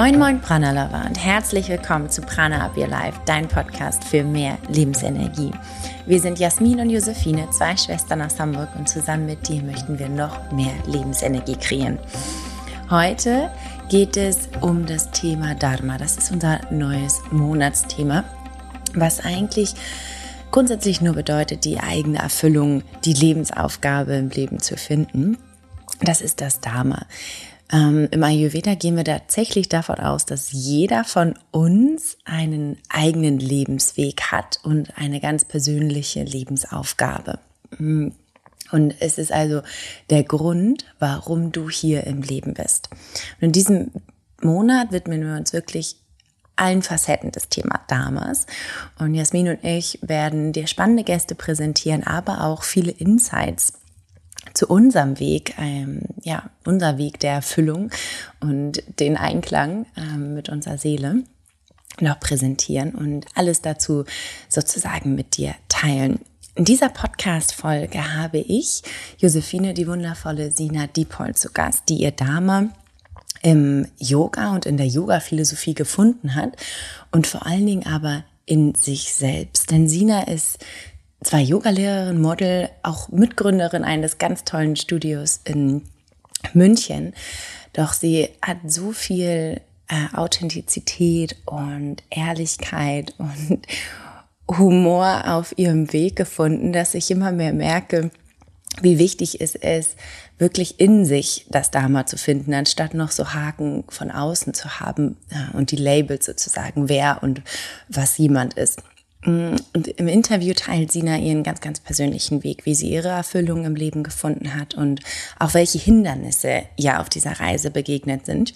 Moin Moin Prana Lover und herzlich willkommen zu Prana Up Your Life, dein Podcast für mehr Lebensenergie. Wir sind Jasmin und Josephine, zwei Schwestern aus Hamburg und zusammen mit dir möchten wir noch mehr Lebensenergie kreieren. Heute geht es um das Thema Dharma. Das ist unser neues Monatsthema, was eigentlich grundsätzlich nur bedeutet, die eigene Erfüllung, die Lebensaufgabe im Leben zu finden. Das ist das Dharma. Ähm, Im Ayurveda gehen wir tatsächlich davon aus, dass jeder von uns einen eigenen Lebensweg hat und eine ganz persönliche Lebensaufgabe. Mm. Und es ist also der Grund, warum du hier im Leben bist. Und in diesem Monat widmen wir uns wirklich allen Facetten des Thema Damas. Und Jasmin und ich werden dir spannende Gäste präsentieren, aber auch viele Insights zu unserem Weg, ähm, ja, unser Weg der Erfüllung und den Einklang ähm, mit unserer Seele noch präsentieren und alles dazu sozusagen mit dir teilen. In dieser Podcast-Folge habe ich Josephine, die wundervolle Sina Diepol zu Gast, die ihr Dame im Yoga und in der Yoga-Philosophie gefunden hat und vor allen Dingen aber in sich selbst. Denn Sina ist zwar Yogalehrerin, Model, auch Mitgründerin eines ganz tollen Studios in München, doch sie hat so viel äh, Authentizität und Ehrlichkeit und Humor auf ihrem Weg gefunden, dass ich immer mehr merke, wie wichtig es ist, wirklich in sich das Dharma zu finden, anstatt noch so Haken von außen zu haben äh, und die Labels sozusagen, wer und was jemand ist. Und im Interview teilt Sina ihren ganz, ganz persönlichen Weg, wie sie ihre Erfüllung im Leben gefunden hat und auch welche Hindernisse ja auf dieser Reise begegnet sind.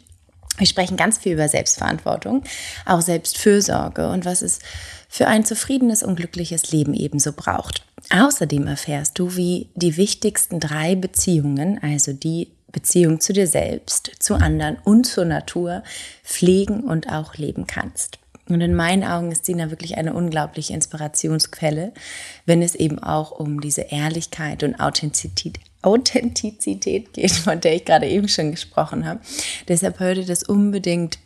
Wir sprechen ganz viel über Selbstverantwortung, auch Selbstfürsorge und was es für ein zufriedenes und glückliches Leben ebenso braucht. Außerdem erfährst du, wie die wichtigsten drei Beziehungen, also die Beziehung zu dir selbst, zu anderen und zur Natur, pflegen und auch leben kannst. Und in meinen Augen ist Sina wirklich eine unglaubliche Inspirationsquelle, wenn es eben auch um diese Ehrlichkeit und Authentizität, Authentizität geht, von der ich gerade eben schon gesprochen habe. Deshalb hörte das unbedingt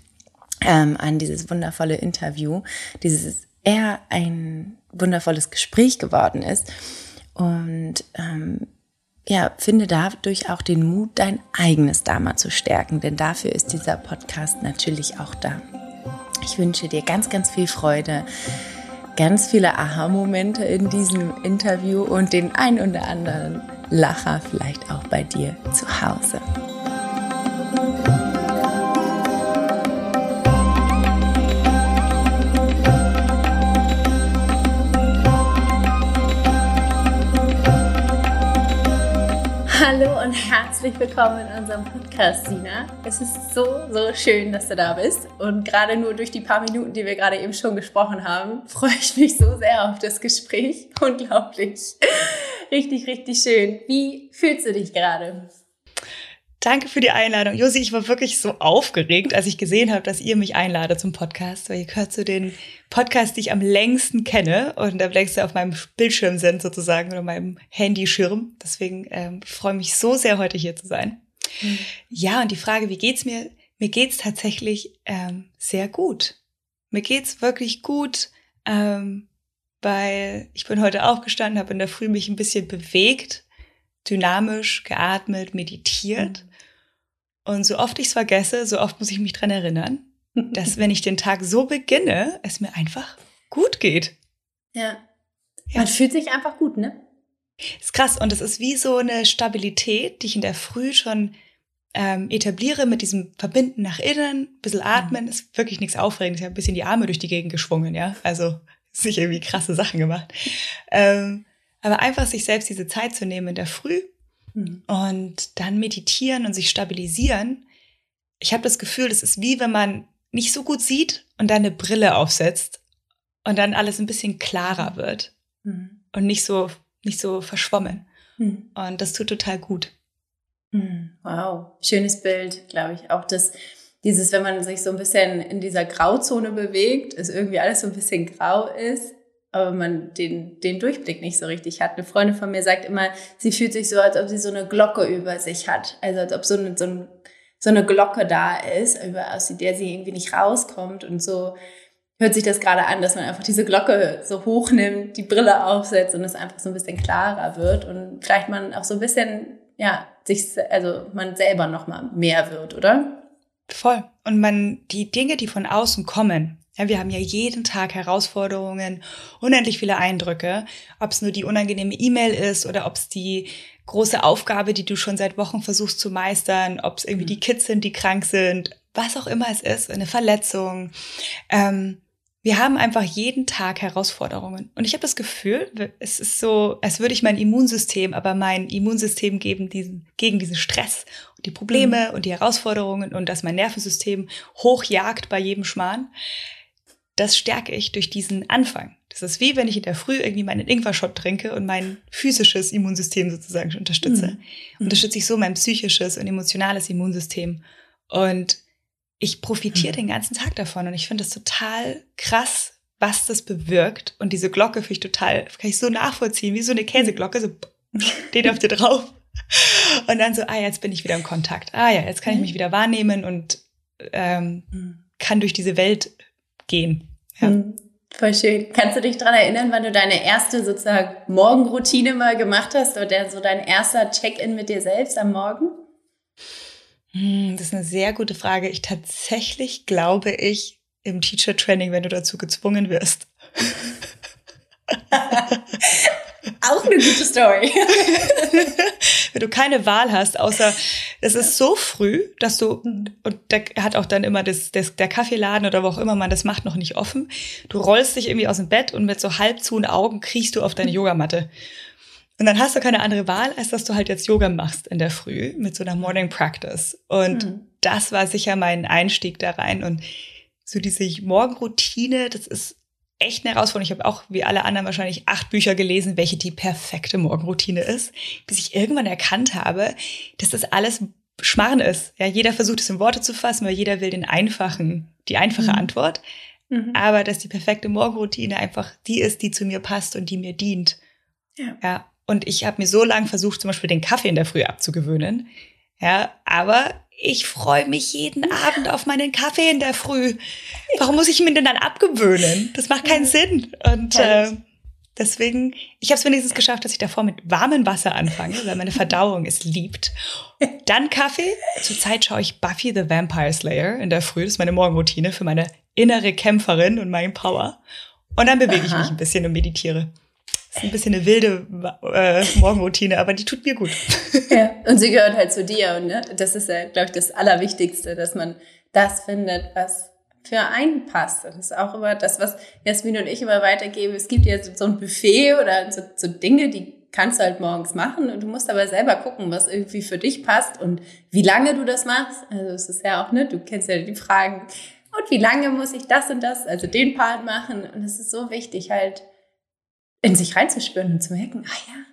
ähm, an dieses wundervolle Interview, dieses eher ein wundervolles Gespräch geworden ist. Und ähm, ja, finde dadurch auch den Mut, dein eigenes Dharma zu stärken, denn dafür ist dieser Podcast natürlich auch da. Ich wünsche dir ganz, ganz viel Freude, ganz viele Aha-Momente in diesem Interview und den ein oder anderen Lacher vielleicht auch bei dir zu Hause. Hallo und herzlich willkommen in unserem Podcast, Sina. Es ist so, so schön, dass du da bist. Und gerade nur durch die paar Minuten, die wir gerade eben schon gesprochen haben, freue ich mich so sehr auf das Gespräch. Unglaublich. Richtig, richtig schön. Wie fühlst du dich gerade? Danke für die Einladung. Josi, ich war wirklich so aufgeregt, als ich gesehen habe, dass ihr mich einladet zum Podcast, weil ihr gehört zu den Podcasts, die ich am längsten kenne und am längsten auf meinem Bildschirm sind sozusagen oder meinem Handyschirm. Deswegen ähm, freue mich so sehr, heute hier zu sein. Mhm. Ja, und die Frage, wie geht's mir? Mir geht's tatsächlich ähm, sehr gut. Mir geht's wirklich gut, ähm, weil ich bin heute aufgestanden, habe in der Früh mich ein bisschen bewegt, dynamisch geatmet, meditiert. Mhm und so oft ich es vergesse, so oft muss ich mich dran erinnern, dass wenn ich den Tag so beginne, es mir einfach gut geht. Ja. ja. Man fühlt sich einfach gut, ne? Ist krass. Und es ist wie so eine Stabilität, die ich in der Früh schon ähm, etabliere mit diesem Verbinden nach innen, ein bisschen atmen, mhm. ist wirklich nichts Aufregendes. Ich habe ein bisschen die Arme durch die Gegend geschwungen, ja. Also sich irgendwie krasse Sachen gemacht. Ähm, aber einfach sich selbst diese Zeit zu nehmen in der Früh Mhm. Und dann meditieren und sich stabilisieren. Ich habe das Gefühl, das ist wie wenn man nicht so gut sieht und dann eine Brille aufsetzt und dann alles ein bisschen klarer wird mhm. und nicht so nicht so verschwommen. Mhm. Und das tut total gut. Mhm. Wow, schönes Bild, glaube ich. Auch das, dieses, wenn man sich so ein bisschen in dieser Grauzone bewegt, ist irgendwie alles so ein bisschen grau ist, aber man den, den Durchblick nicht so richtig hat. Eine Freundin von mir sagt immer, sie fühlt sich so, als ob sie so eine Glocke über sich hat. Also als ob so, eine, so, ein, so eine Glocke da ist, über, aus der sie irgendwie nicht rauskommt. Und so hört sich das gerade an, dass man einfach diese Glocke so hochnimmt, die Brille aufsetzt und es einfach so ein bisschen klarer wird und vielleicht man auch so ein bisschen, ja, sich, also man selber nochmal mehr wird, oder? Voll. Und man, die Dinge, die von außen kommen, ja, wir haben ja jeden Tag Herausforderungen, unendlich viele Eindrücke, ob es nur die unangenehme E-Mail ist oder ob es die große Aufgabe, die du schon seit Wochen versuchst zu meistern, ob es irgendwie die Kids sind, die krank sind, was auch immer es ist, eine Verletzung. Ähm, wir haben einfach jeden Tag Herausforderungen. Und ich habe das Gefühl, es ist so, als würde ich mein Immunsystem, aber mein Immunsystem geben diesen, gegen diesen Stress und die Probleme mhm. und die Herausforderungen und dass mein Nervensystem hochjagt bei jedem Schmarrn. Das stärke ich durch diesen Anfang. Das ist wie wenn ich in der Früh irgendwie meinen Ingwer-Shot trinke und mein physisches Immunsystem sozusagen unterstütze. Mhm. Unterstütze ich so mein psychisches und emotionales Immunsystem. Und ich profitiere mhm. den ganzen Tag davon und ich finde es total krass, was das bewirkt. Und diese Glocke finde ich total, kann ich so nachvollziehen, wie so eine Käseglocke, so steht auf dir drauf. Und dann so, ah, jetzt bin ich wieder im Kontakt. Ah ja, jetzt kann ich mich wieder wahrnehmen und ähm, mhm. kann durch diese Welt gehen. Ja. Mhm. Voll schön. Kannst du dich dran erinnern, wann du deine erste sozusagen Morgenroutine mal gemacht hast oder so dein erster Check-in mit dir selbst am Morgen? Hm, das ist eine sehr gute Frage. Ich tatsächlich glaube ich im Teacher Training, wenn du dazu gezwungen wirst. Auch eine gute Story. wenn du keine Wahl hast, außer es ist so früh, dass du, und da hat auch dann immer das, das, der Kaffeeladen oder wo auch immer man das macht, noch nicht offen. Du rollst dich irgendwie aus dem Bett und mit so halb zuen Augen kriechst du auf deine Yogamatte. Und dann hast du keine andere Wahl, als dass du halt jetzt Yoga machst in der Früh mit so einer Morning Practice. Und mhm. das war sicher mein Einstieg da rein. Und so diese Morgenroutine, das ist echt eine Herausforderung. Ich habe auch, wie alle anderen wahrscheinlich, acht Bücher gelesen, welche die perfekte Morgenroutine ist, bis ich irgendwann erkannt habe, dass das alles Schmarren ist. Ja, jeder versucht es in Worte zu fassen, weil jeder will den einfachen, die einfache mhm. Antwort. Mhm. Aber dass die perfekte Morgenroutine einfach die ist, die zu mir passt und die mir dient. Ja. ja. Und ich habe mir so lange versucht, zum Beispiel den Kaffee in der Früh abzugewöhnen. Ja, aber ich freue mich jeden Abend auf meinen Kaffee in der Früh. Warum muss ich mir den dann abgewöhnen? Das macht keinen Sinn. Und äh, deswegen, ich habe es wenigstens geschafft, dass ich davor mit warmem Wasser anfange, weil meine Verdauung es liebt. Dann Kaffee. Zurzeit schaue ich Buffy the Vampire Slayer in der Früh. Das ist meine Morgenroutine für meine innere Kämpferin und meinen Power. Und dann bewege ich mich ein bisschen und meditiere. Ist ein bisschen eine wilde äh, Morgenroutine, aber die tut mir gut. Ja, und sie gehört halt zu dir. Und ne? das ist ja, glaube ich, das Allerwichtigste, dass man das findet, was für einen passt. Das ist auch immer das, was Jasmin und ich immer weitergeben. Es gibt ja so ein Buffet oder so, so Dinge, die kannst du halt morgens machen und du musst aber selber gucken, was irgendwie für dich passt und wie lange du das machst. Also es ist ja auch, ne, du kennst ja die Fragen, und wie lange muss ich das und das, also den Part machen? Und es ist so wichtig, halt in sich reinzuspüren und zu merken, ah ja,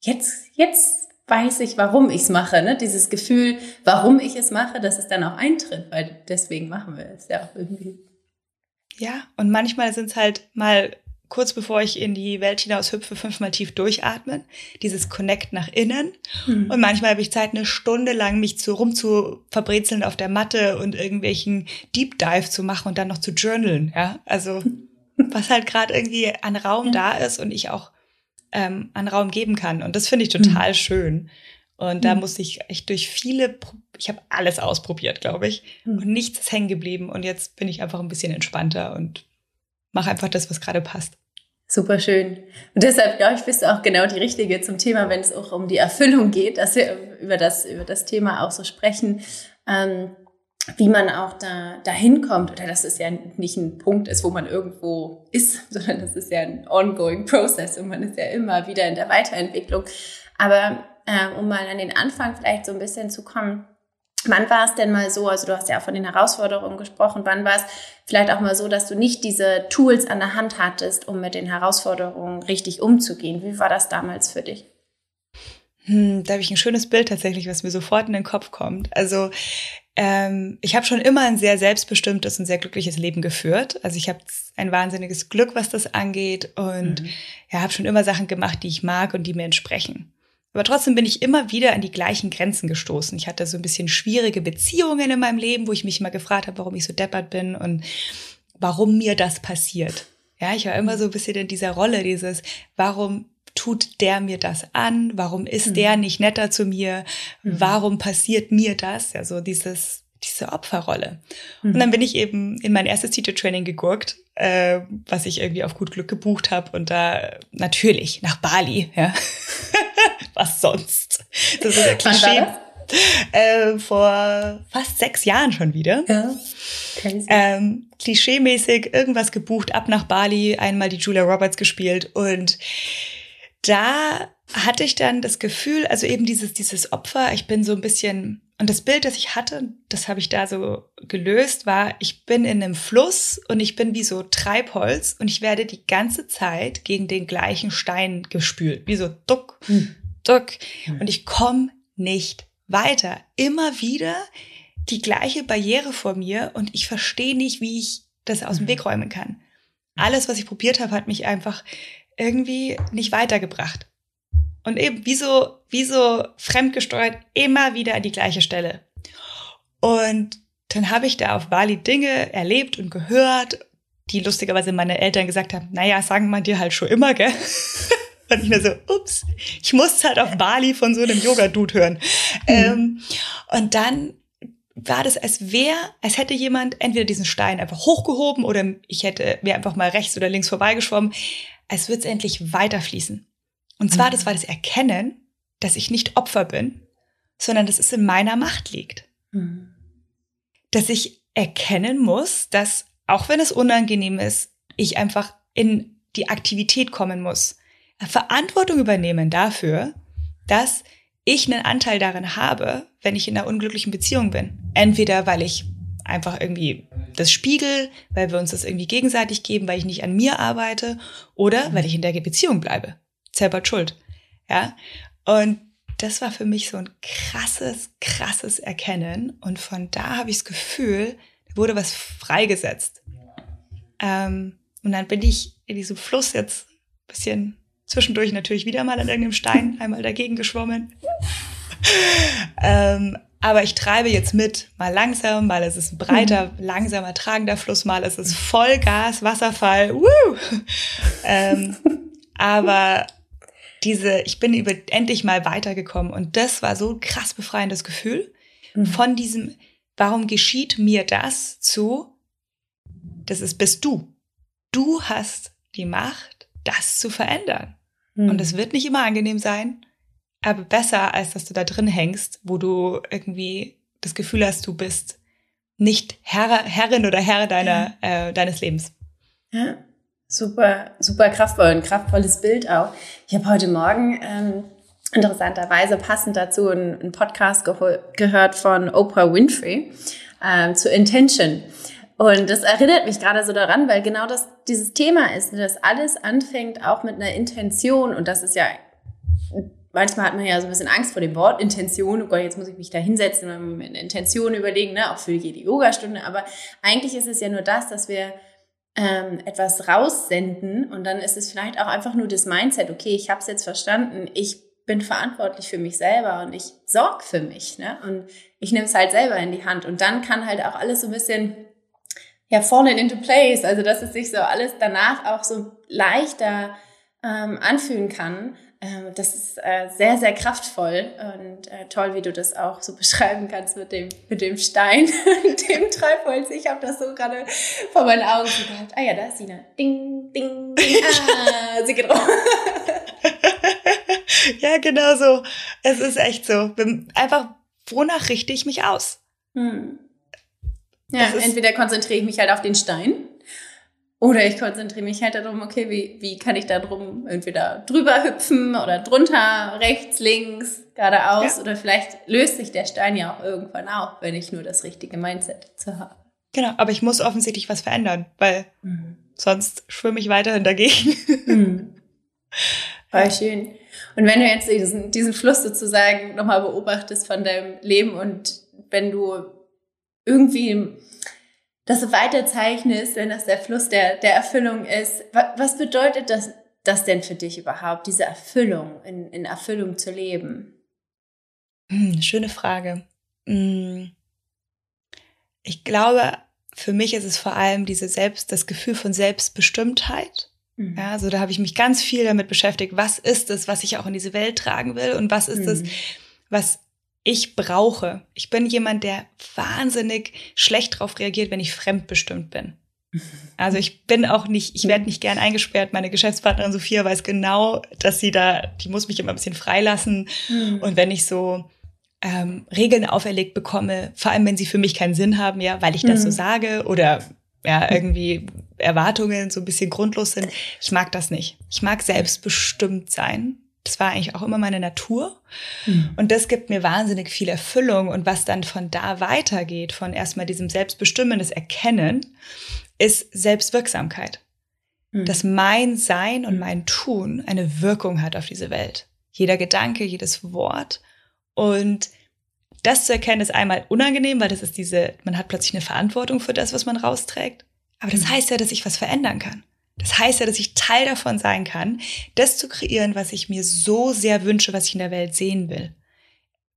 jetzt, jetzt weiß ich, warum ich es mache. Ne? Dieses Gefühl, warum ich es mache, dass es dann auch eintritt, weil deswegen machen wir es ja auch irgendwie. Ja, und manchmal sind es halt mal kurz bevor ich in die Welt hinaus hüpfe, fünfmal tief durchatmen, dieses Connect nach innen. Mhm. Und manchmal habe ich Zeit, eine Stunde lang mich zu rum zu verbrezeln auf der Matte und irgendwelchen Deep Dive zu machen und dann noch zu journalen. Ja, also was halt gerade irgendwie an Raum ja. da ist und ich auch ähm, an Raum geben kann. Und das finde ich total mhm. schön. Und da mhm. musste ich echt durch viele, ich habe alles ausprobiert, glaube ich. Mhm. Und nichts ist hängen geblieben. Und jetzt bin ich einfach ein bisschen entspannter und mache einfach das, was gerade passt. Super schön. Und deshalb, glaube ich, bist du auch genau die Richtige zum Thema, wenn es auch um die Erfüllung geht, dass wir über das, über das Thema auch so sprechen. Ähm, wie man auch da dahin kommt oder dass es ja nicht ein Punkt ist, wo man irgendwo ist, sondern das ist ja ein ongoing process und man ist ja immer wieder in der Weiterentwicklung. Aber äh, um mal an den Anfang vielleicht so ein bisschen zu kommen, wann war es denn mal so, also du hast ja auch von den Herausforderungen gesprochen, wann war es vielleicht auch mal so, dass du nicht diese Tools an der Hand hattest, um mit den Herausforderungen richtig umzugehen? Wie war das damals für dich? Hm, da habe ich ein schönes Bild tatsächlich, was mir sofort in den Kopf kommt. Also ähm, ich habe schon immer ein sehr selbstbestimmtes und sehr glückliches Leben geführt. Also ich habe ein wahnsinniges Glück, was das angeht und mhm. ja, habe schon immer Sachen gemacht, die ich mag und die mir entsprechen. Aber trotzdem bin ich immer wieder an die gleichen Grenzen gestoßen. Ich hatte so ein bisschen schwierige Beziehungen in meinem Leben, wo ich mich mal gefragt habe, warum ich so deppert bin und warum mir das passiert. Ja, ich war immer so ein bisschen in dieser Rolle, dieses, warum tut der mir das an? Warum ist mhm. der nicht netter zu mir? Mhm. Warum passiert mir das? Ja, so dieses, diese Opferrolle. Mhm. Und dann bin ich eben in mein erstes Teacher Training gegurkt, äh, was ich irgendwie auf gut Glück gebucht habe und da natürlich nach Bali, ja. was sonst? Das ist ja Klischee. Äh, vor fast sechs Jahren schon wieder. Ja. Ähm, klischeemäßig irgendwas gebucht, ab nach Bali, einmal die Julia Roberts gespielt und da hatte ich dann das Gefühl, also eben dieses, dieses Opfer, ich bin so ein bisschen, und das Bild, das ich hatte, das habe ich da so gelöst, war, ich bin in einem Fluss und ich bin wie so Treibholz und ich werde die ganze Zeit gegen den gleichen Stein gespült, wie so duck, hm. duck. Hm. Und ich komme nicht weiter. Immer wieder die gleiche Barriere vor mir und ich verstehe nicht, wie ich das aus dem Weg räumen kann. Alles, was ich probiert habe, hat mich einfach irgendwie nicht weitergebracht. Und eben wie so, wie so fremdgesteuert immer wieder an die gleiche Stelle. Und dann habe ich da auf Bali Dinge erlebt und gehört, die lustigerweise meine Eltern gesagt haben, naja, sagen man dir halt schon immer, gell? Und ich mir so, ups, ich muss halt auf Bali von so einem Yoga-Dude hören. Mhm. Ähm, und dann war das, als wäre, als hätte jemand entweder diesen Stein einfach hochgehoben oder ich hätte mir einfach mal rechts oder links vorbeigeschwommen, als würde es endlich weiterfließen. Und zwar, mhm. das war das Erkennen, dass ich nicht Opfer bin, sondern dass es in meiner Macht liegt. Mhm. Dass ich erkennen muss, dass, auch wenn es unangenehm ist, ich einfach in die Aktivität kommen muss. Verantwortung übernehmen dafür, dass ich einen Anteil darin habe, wenn ich in einer unglücklichen Beziehung bin. Entweder weil ich einfach irgendwie das spiegel, weil wir uns das irgendwie gegenseitig geben, weil ich nicht an mir arbeite oder weil ich in der Beziehung bleibe. Selber schuld. Ja. Und das war für mich so ein krasses, krasses Erkennen. Und von da habe ich das Gefühl, da wurde was freigesetzt. Ähm, und dann bin ich in diesem Fluss jetzt ein bisschen zwischendurch natürlich wieder mal an irgendeinem Stein einmal dagegen geschwommen. ähm, aber ich treibe jetzt mit, mal langsam, mal ist es ein breiter, mhm. langsamer, tragender Fluss, mal ist es Vollgas, Wasserfall. Woo! ähm, aber diese, ich bin über, endlich mal weitergekommen und das war so ein krass befreiendes Gefühl mhm. von diesem, warum geschieht mir das zu, das ist, bist du. Du hast die Macht, das zu verändern. Mhm. Und es wird nicht immer angenehm sein, aber besser, als dass du da drin hängst, wo du irgendwie das Gefühl hast, du bist nicht Herr, Herrin oder Herr deiner, ja. äh, deines Lebens. Ja, super, super kraftvoll, ein kraftvolles Bild auch. Ich habe heute Morgen ähm, interessanterweise passend dazu einen, einen Podcast gehört von Oprah Winfrey ähm, zu Intention. Und das erinnert mich gerade so daran, weil genau das dieses Thema ist, dass alles anfängt auch mit einer Intention und das ist ja manchmal hat man ja so ein bisschen Angst vor dem Wort Intention. Oh Gott, jetzt muss ich mich da hinsetzen und mir eine Intention überlegen, ne? auch für jede Yogastunde. Aber eigentlich ist es ja nur das, dass wir ähm, etwas raussenden und dann ist es vielleicht auch einfach nur das Mindset, okay, ich habe es jetzt verstanden, ich bin verantwortlich für mich selber und ich sorge für mich ne? und ich nehme es halt selber in die Hand und dann kann halt auch alles so ein bisschen ja fallen into place, also dass es sich so alles danach auch so leichter ähm, anfühlen kann, das ist äh, sehr, sehr kraftvoll und äh, toll, wie du das auch so beschreiben kannst mit dem, mit dem Stein und dem Treibholz. Ich habe das so gerade vor meinen Augen gehabt. Ah ja, da ist Sina. Ding, ding, ding. Ah, sie geht rum. ja, genau so. Es ist echt so. Einfach, wonach richte ich mich aus? Hm. Ja, entweder konzentriere ich mich halt auf den Stein oder ich konzentriere mich halt darum, okay, wie, wie kann ich da drum entweder drüber hüpfen oder drunter, rechts, links, geradeaus. Ja. Oder vielleicht löst sich der Stein ja auch irgendwann auf, wenn ich nur das richtige Mindset zu habe. Genau, aber ich muss offensichtlich was verändern, weil mhm. sonst schwimme ich weiterhin dagegen. Mhm. Voll schön. Und wenn du jetzt diesen, diesen Fluss sozusagen nochmal beobachtest von deinem Leben und wenn du irgendwie das so weiterzeichnest, wenn das der Fluss der, der Erfüllung ist. Was bedeutet das das denn für dich überhaupt, diese Erfüllung, in, in Erfüllung zu leben? Hm, schöne Frage. Hm. Ich glaube, für mich ist es vor allem diese Selbst, das Gefühl von Selbstbestimmtheit. Mhm. Ja, also da habe ich mich ganz viel damit beschäftigt. Was ist es, was ich auch in diese Welt tragen will? Und was ist es, mhm. was ich brauche? Ich bin jemand, der wahnsinnig schlecht darauf reagiert, wenn ich fremdbestimmt bin. Also ich bin auch nicht, ich werde nicht gern eingesperrt. Meine Geschäftspartnerin Sophia weiß genau, dass sie da, die muss mich immer ein bisschen freilassen. Mhm. Und wenn ich so ähm, Regeln auferlegt bekomme, vor allem wenn sie für mich keinen Sinn haben, ja, weil ich das mhm. so sage oder ja, irgendwie Erwartungen so ein bisschen grundlos sind. Ich mag das nicht. Ich mag selbstbestimmt sein. Das war eigentlich auch immer meine Natur. Mhm. Und das gibt mir wahnsinnig viel Erfüllung. Und was dann von da weitergeht, von erstmal diesem Selbstbestimmen, das Erkennen, ist Selbstwirksamkeit. Mhm. Dass mein Sein und mein Tun eine Wirkung hat auf diese Welt. Jeder Gedanke, jedes Wort. Und das zu erkennen ist einmal unangenehm, weil das ist diese, man hat plötzlich eine Verantwortung für das, was man rausträgt. Aber das mhm. heißt ja, dass ich was verändern kann. Das heißt ja, dass ich Teil davon sein kann, das zu kreieren, was ich mir so sehr wünsche, was ich in der Welt sehen will.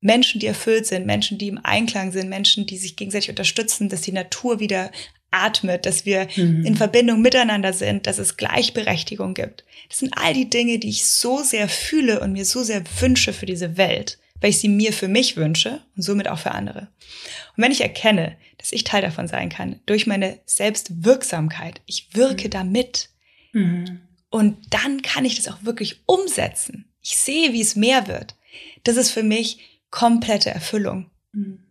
Menschen, die erfüllt sind, Menschen, die im Einklang sind, Menschen, die sich gegenseitig unterstützen, dass die Natur wieder atmet, dass wir mhm. in Verbindung miteinander sind, dass es Gleichberechtigung gibt. Das sind all die Dinge, die ich so sehr fühle und mir so sehr wünsche für diese Welt weil ich sie mir für mich wünsche und somit auch für andere. Und wenn ich erkenne, dass ich Teil davon sein kann, durch meine Selbstwirksamkeit, ich wirke mhm. damit, mhm. und dann kann ich das auch wirklich umsetzen. Ich sehe, wie es mehr wird. Das ist für mich komplette Erfüllung. Mhm.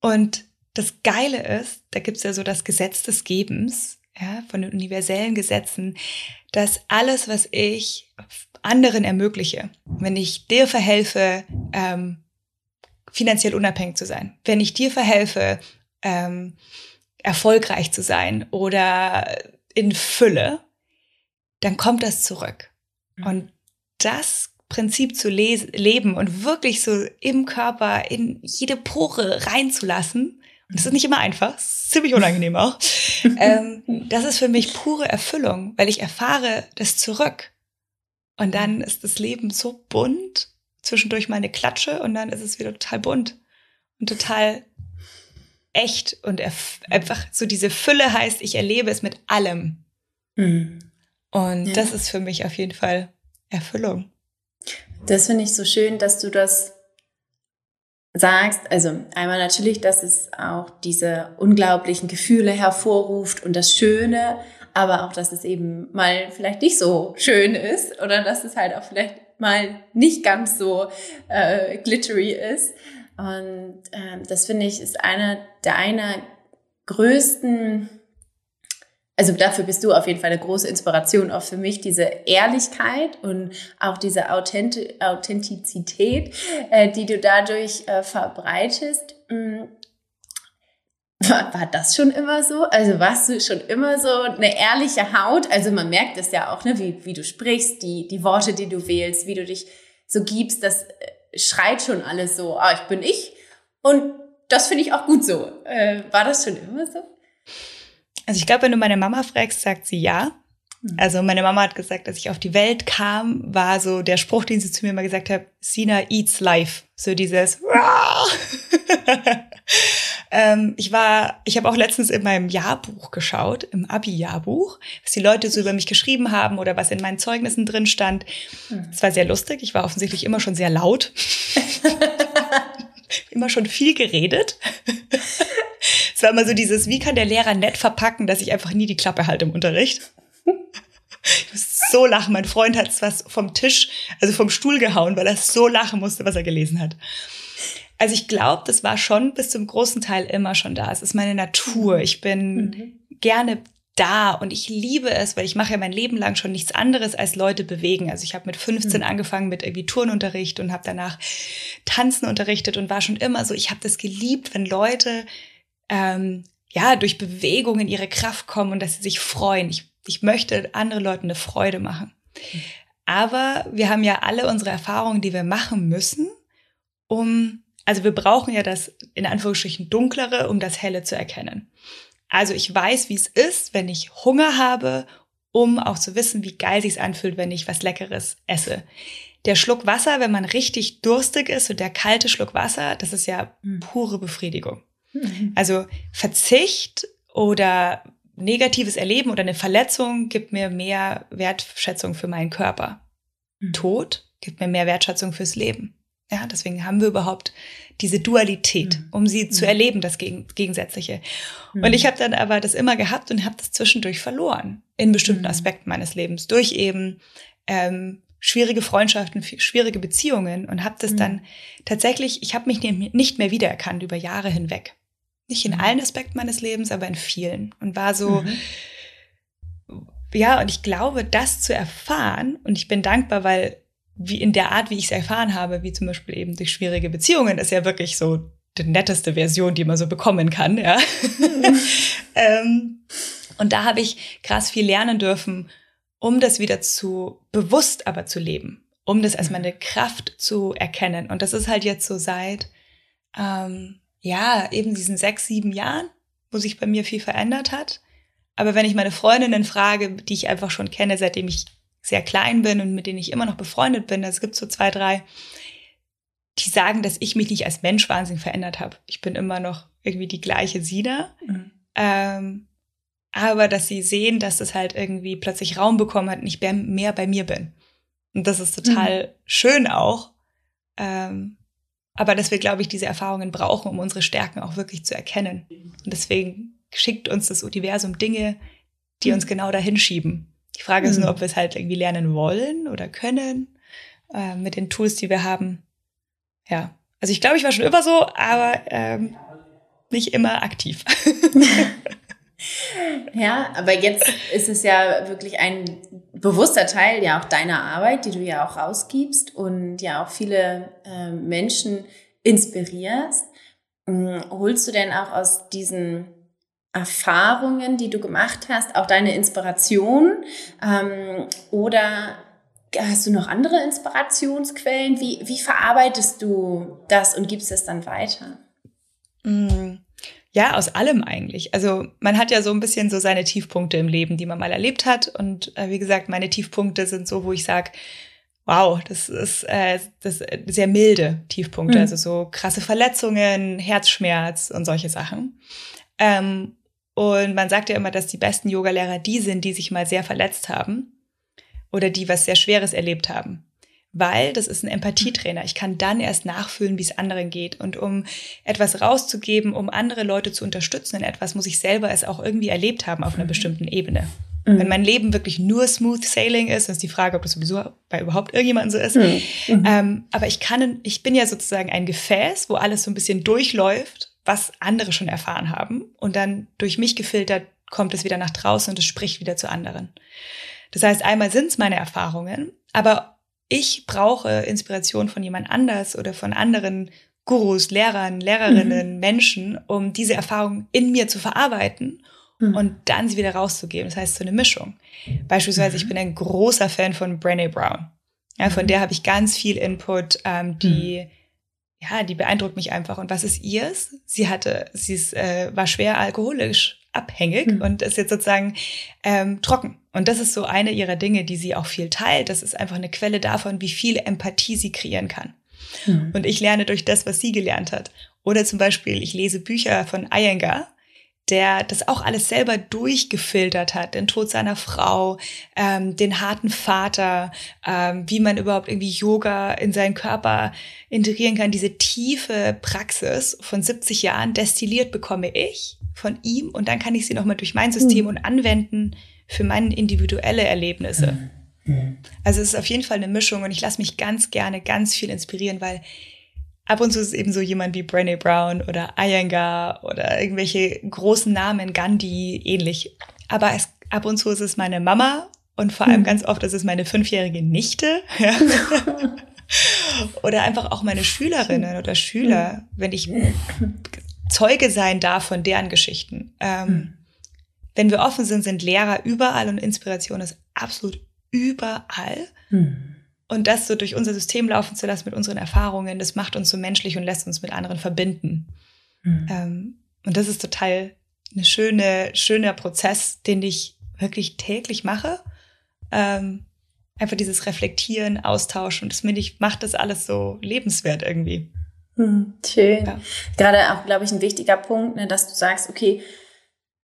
Und das Geile ist, da gibt es ja so das Gesetz des Gebens, ja, von den universellen Gesetzen, dass alles, was ich anderen ermögliche, wenn ich dir verhelfe, ähm, finanziell unabhängig zu sein, wenn ich dir verhelfe, ähm, erfolgreich zu sein oder in Fülle, dann kommt das zurück. Mhm. Und das Prinzip zu leben und wirklich so im Körper in jede Pore reinzulassen, und das ist nicht immer einfach, ist ziemlich unangenehm auch, ähm, das ist für mich pure Erfüllung, weil ich erfahre das zurück. Und dann ist das Leben so bunt, zwischendurch mal eine Klatsche und dann ist es wieder total bunt und total echt und einfach so diese Fülle heißt, ich erlebe es mit allem. Mhm. Und ja. das ist für mich auf jeden Fall Erfüllung. Das finde ich so schön, dass du das sagst. Also einmal natürlich, dass es auch diese unglaublichen Gefühle hervorruft und das Schöne, aber auch, dass es eben mal vielleicht nicht so schön ist oder dass es halt auch vielleicht mal nicht ganz so äh, glittery ist. Und äh, das finde ich ist einer deiner größten, also dafür bist du auf jeden Fall eine große Inspiration auch für mich, diese Ehrlichkeit und auch diese Authentizität, äh, die du dadurch äh, verbreitest. War, war das schon immer so? Also warst du schon immer so eine ehrliche Haut? Also man merkt es ja auch, ne, wie, wie du sprichst, die, die Worte, die du wählst, wie du dich so gibst, das äh, schreit schon alles so, ah, ich bin ich. Und das finde ich auch gut so. Äh, war das schon immer so? Also ich glaube, wenn du meine Mama fragst, sagt sie ja. Hm. Also meine Mama hat gesagt, als ich auf die Welt kam, war so der Spruch, den sie zu mir immer gesagt hat, Sina eats life. So dieses Ähm, ich war, ich habe auch letztens in meinem Jahrbuch geschaut, im Abi-Jahrbuch, was die Leute so über mich geschrieben haben oder was in meinen Zeugnissen drin stand. Es war sehr lustig. Ich war offensichtlich immer schon sehr laut. immer schon viel geredet. es war immer so dieses, wie kann der Lehrer nett verpacken, dass ich einfach nie die Klappe halte im Unterricht? Ich muss so lachen. Mein Freund hat was vom Tisch, also vom Stuhl gehauen, weil er so lachen musste, was er gelesen hat. Also ich glaube, das war schon bis zum großen Teil immer schon da. Es ist meine Natur. Ich bin mhm. gerne da und ich liebe es, weil ich mache ja mein Leben lang schon nichts anderes als Leute bewegen. Also ich habe mit 15 mhm. angefangen mit irgendwie Turnunterricht und habe danach Tanzen unterrichtet und war schon immer so, ich habe das geliebt, wenn Leute ähm, ja durch Bewegung in ihre Kraft kommen und dass sie sich freuen. Ich, ich möchte anderen Leuten eine Freude machen. Mhm. Aber wir haben ja alle unsere Erfahrungen, die wir machen müssen, um also wir brauchen ja das in Anführungsstrichen dunklere, um das helle zu erkennen. Also ich weiß, wie es ist, wenn ich Hunger habe um auch zu wissen, wie geil sich's anfühlt, wenn ich was Leckeres esse. Der Schluck Wasser, wenn man richtig durstig ist und der kalte Schluck Wasser, das ist ja hm. pure Befriedigung. Mhm. Also Verzicht oder negatives Erleben oder eine Verletzung gibt mir mehr Wertschätzung für meinen Körper. Mhm. Tod gibt mir mehr Wertschätzung fürs Leben. Ja, deswegen haben wir überhaupt diese Dualität, mhm. um sie zu mhm. erleben, das Gegensätzliche. Und ich habe dann aber das immer gehabt und habe das zwischendurch verloren in bestimmten Aspekten meines Lebens durch eben ähm, schwierige Freundschaften, schwierige Beziehungen und habe das dann tatsächlich, ich habe mich nicht mehr wiedererkannt über Jahre hinweg. Nicht in mhm. allen Aspekten meines Lebens, aber in vielen. Und war so, mhm. ja, und ich glaube, das zu erfahren, und ich bin dankbar, weil wie in der Art, wie ich es erfahren habe, wie zum Beispiel eben durch schwierige Beziehungen, ist ja wirklich so die netteste Version, die man so bekommen kann, ja. Mhm. ähm, und da habe ich krass viel lernen dürfen, um das wieder zu bewusst aber zu leben, um das als mhm. meine Kraft zu erkennen. Und das ist halt jetzt so seit ähm, ja, eben diesen sechs, sieben Jahren, wo sich bei mir viel verändert hat. Aber wenn ich meine Freundinnen frage, die ich einfach schon kenne, seitdem ich sehr klein bin und mit denen ich immer noch befreundet bin, es gibt so zwei, drei, die sagen, dass ich mich nicht als Mensch wahnsinnig verändert habe. Ich bin immer noch irgendwie die gleiche Sina. Mhm. Ähm, aber dass sie sehen, dass es halt irgendwie plötzlich Raum bekommen hat und ich mehr bei mir bin. Und das ist total mhm. schön auch. Ähm, aber dass wir, glaube ich, diese Erfahrungen brauchen, um unsere Stärken auch wirklich zu erkennen. Und deswegen schickt uns das Universum Dinge, die uns genau dahin schieben. Die Frage ist nur, ob wir es halt irgendwie lernen wollen oder können äh, mit den Tools, die wir haben. Ja, also ich glaube, ich war schon immer so, aber ähm, nicht immer aktiv. ja, aber jetzt ist es ja wirklich ein bewusster Teil ja auch deiner Arbeit, die du ja auch rausgibst und ja auch viele äh, Menschen inspirierst. Ähm, holst du denn auch aus diesen Erfahrungen, die du gemacht hast, auch deine Inspiration? Ähm, oder hast du noch andere Inspirationsquellen? Wie, wie verarbeitest du das und gibst es dann weiter? Mm. Ja, aus allem eigentlich. Also man hat ja so ein bisschen so seine Tiefpunkte im Leben, die man mal erlebt hat. Und äh, wie gesagt, meine Tiefpunkte sind so, wo ich sage, wow, das ist, äh, das sehr milde Tiefpunkte, mhm. also so krasse Verletzungen, Herzschmerz und solche Sachen. Ähm, und man sagt ja immer, dass die besten Yogalehrer die sind, die sich mal sehr verletzt haben oder die was sehr Schweres erlebt haben weil das ist ein Empathietrainer. Ich kann dann erst nachfühlen, wie es anderen geht. Und um etwas rauszugeben, um andere Leute zu unterstützen in etwas, muss ich selber es auch irgendwie erlebt haben auf einer bestimmten Ebene. Mhm. Wenn mein Leben wirklich nur smooth sailing ist, ist die Frage, ob das sowieso bei überhaupt irgendjemandem so ist. Mhm. mhm. Ähm, aber ich kann, ich bin ja sozusagen ein Gefäß, wo alles so ein bisschen durchläuft, was andere schon erfahren haben. Und dann durch mich gefiltert kommt es wieder nach draußen und es spricht wieder zu anderen. Das heißt, einmal sind es meine Erfahrungen, aber ich brauche Inspiration von jemand anders oder von anderen Gurus, Lehrern, Lehrerinnen, mhm. Menschen, um diese Erfahrung in mir zu verarbeiten mhm. und dann sie wieder rauszugeben. Das heißt, so eine Mischung. Beispielsweise, mhm. ich bin ein großer Fan von Brené Brown. Ja, von mhm. der habe ich ganz viel Input, ähm, die, mhm. Ja, die beeindruckt mich einfach. Und was ist ihrs? Sie hatte, sie ist, äh, war schwer alkoholisch abhängig mhm. und ist jetzt sozusagen ähm, trocken. Und das ist so eine ihrer Dinge, die sie auch viel teilt. Das ist einfach eine Quelle davon, wie viel Empathie sie kreieren kann. Mhm. Und ich lerne durch das, was sie gelernt hat. Oder zum Beispiel, ich lese Bücher von Iyengar, der das auch alles selber durchgefiltert hat, den Tod seiner Frau, ähm, den harten Vater, ähm, wie man überhaupt irgendwie Yoga in seinen Körper integrieren kann. Diese tiefe Praxis von 70 Jahren destilliert bekomme ich von ihm und dann kann ich sie nochmal durch mein System mhm. und anwenden für meine individuelle Erlebnisse. Mhm. mhm. Also es ist auf jeden Fall eine Mischung und ich lasse mich ganz gerne ganz viel inspirieren, weil ab und zu ist es eben so jemand wie Brené Brown oder Iyengar oder irgendwelche großen Namen, Gandhi, ähnlich. Aber es, ab und zu ist es meine Mama und vor allem mhm. ganz oft ist es meine fünfjährige Nichte. Ja. oder einfach auch meine Schülerinnen oder Schüler, mhm. wenn ich Zeuge sein darf von deren Geschichten. Ähm, mhm. Wenn wir offen sind, sind Lehrer überall und Inspiration ist absolut überall. Mhm. Und das so durch unser System laufen zu lassen mit unseren Erfahrungen, das macht uns so menschlich und lässt uns mit anderen verbinden. Mhm. Ähm, und das ist total eine schöne, schöner Prozess, den ich wirklich täglich mache. Ähm, einfach dieses Reflektieren, Austauschen. Und das finde ich, macht das alles so lebenswert irgendwie. Hm, schön. Ja. Gerade auch, glaube ich, ein wichtiger Punkt, ne, dass du sagst, okay,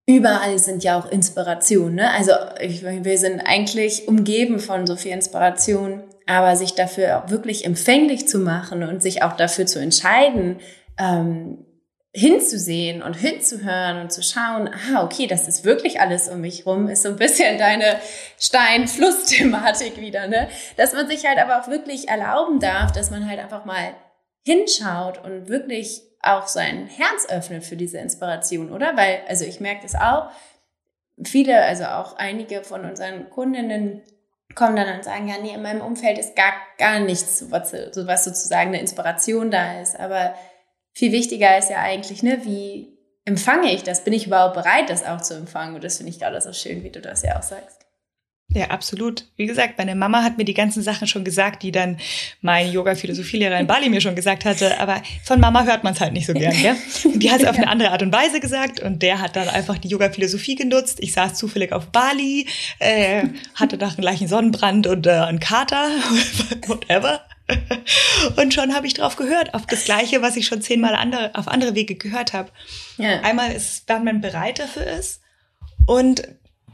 überall sind ja auch Inspirationen. Ne? Also ich, wir sind eigentlich umgeben von so viel Inspiration, aber sich dafür wirklich empfänglich zu machen und sich auch dafür zu entscheiden, ähm, hinzusehen und hinzuhören und zu schauen, ah, okay, das ist wirklich alles um mich rum, ist so ein bisschen deine Stein-Fluss-Thematik wieder, ne? Dass man sich halt aber auch wirklich erlauben darf, dass man halt einfach mal hinschaut und wirklich auch sein Herz öffnet für diese Inspiration, oder? Weil, also ich merke das auch, viele, also auch einige von unseren Kundinnen kommen dann und sagen, ja, nee, in meinem Umfeld ist gar, gar nichts, was, was sozusagen eine Inspiration da ist, aber viel wichtiger ist ja eigentlich, ne, wie empfange ich das? Bin ich überhaupt bereit, das auch zu empfangen? Und das finde ich gerade so schön, wie du das ja auch sagst. Ja, absolut. Wie gesagt, meine Mama hat mir die ganzen Sachen schon gesagt, die dann mein Yoga-Philosophielehrer in Bali mir schon gesagt hatte. Aber von Mama hört man es halt nicht so gern, gell? Die hat es auf eine andere Art und Weise gesagt und der hat dann einfach die Yoga-Philosophie genutzt. Ich saß zufällig auf Bali, äh, hatte nach dem gleichen Sonnenbrand und äh, einen Kater, whatever. Und schon habe ich drauf gehört, auf das Gleiche, was ich schon zehnmal andere, auf andere Wege gehört habe. Ja. Einmal ist, wann man bereit dafür ist und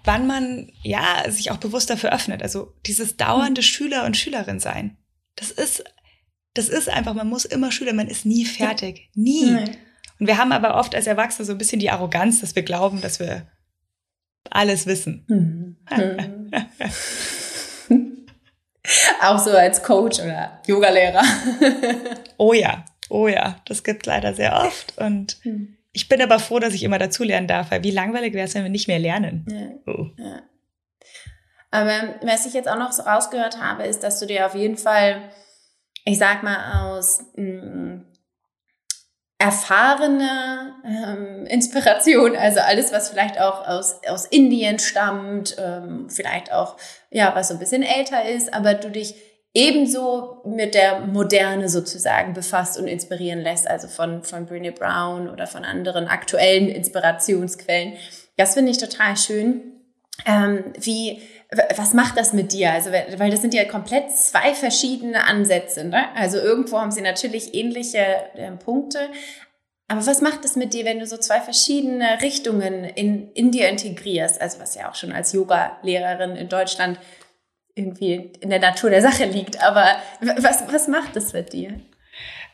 wann man ja sich auch bewusst dafür öffnet. Also dieses dauernde mhm. Schüler und Schülerin sein. Das ist, das ist einfach, man muss immer Schüler, man ist nie fertig. Nie. Nein. Und wir haben aber oft als Erwachsene so ein bisschen die Arroganz, dass wir glauben, dass wir alles wissen. Mhm. Auch so als Coach oder Yogalehrer. oh ja, oh ja, das gibt leider sehr oft. Und hm. Ich bin aber froh, dass ich immer dazulernen darf, weil wie langweilig wäre es, wenn wir nicht mehr lernen. Ja. Oh. ja. Aber was ich jetzt auch noch so rausgehört habe, ist, dass du dir auf jeden Fall, ich sag mal, aus mh, hm, erfahrene ähm, Inspiration, also alles, was vielleicht auch aus, aus Indien stammt, ähm, vielleicht auch, ja, was so ein bisschen älter ist, aber du dich ebenso mit der Moderne sozusagen befasst und inspirieren lässt, also von, von Brené Brown oder von anderen aktuellen Inspirationsquellen. Das finde ich total schön. Ähm, wie, was macht das mit dir? Also, weil das sind ja komplett zwei verschiedene Ansätze. Ne? Also irgendwo haben sie natürlich ähnliche äh, Punkte. Aber was macht es mit dir, wenn du so zwei verschiedene Richtungen in, in dir integrierst? Also was ja auch schon als Yoga-Lehrerin in Deutschland irgendwie in der Natur der Sache liegt. Aber was, was macht das mit dir?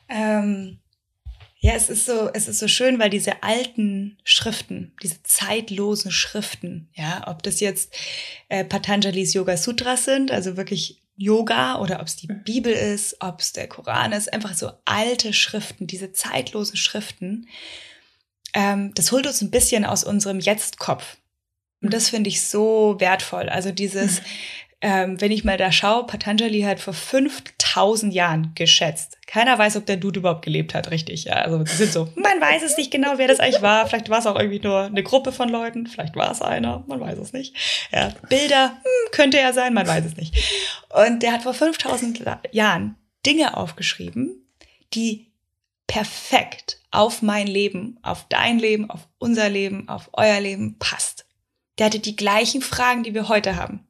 Ähm, ja, es ist so, es ist so schön, weil diese alten Schriften, diese zeitlosen Schriften, ja, ob das jetzt äh, Patanjalis Yoga Sutras sind, also wirklich Yoga oder ob es die mhm. Bibel ist, ob es der Koran ist, einfach so alte Schriften, diese zeitlosen Schriften, ähm, das holt uns ein bisschen aus unserem Jetzt-Kopf. Und das mhm. finde ich so wertvoll. Also dieses, mhm ähm, wenn ich mal da schaue, Patanjali hat vor 5000 Jahren geschätzt. Keiner weiß, ob der Dude überhaupt gelebt hat, richtig. Ja, also die sind so, man weiß es nicht genau, wer das eigentlich war. Vielleicht war es auch irgendwie nur eine Gruppe von Leuten. Vielleicht war es einer, man weiß es nicht. Ja, Bilder, hm, könnte er sein, man weiß es nicht. Und der hat vor 5000 Jahren Dinge aufgeschrieben, die perfekt auf mein Leben, auf dein Leben, auf unser Leben, auf euer Leben passt. Der hatte die gleichen Fragen, die wir heute haben.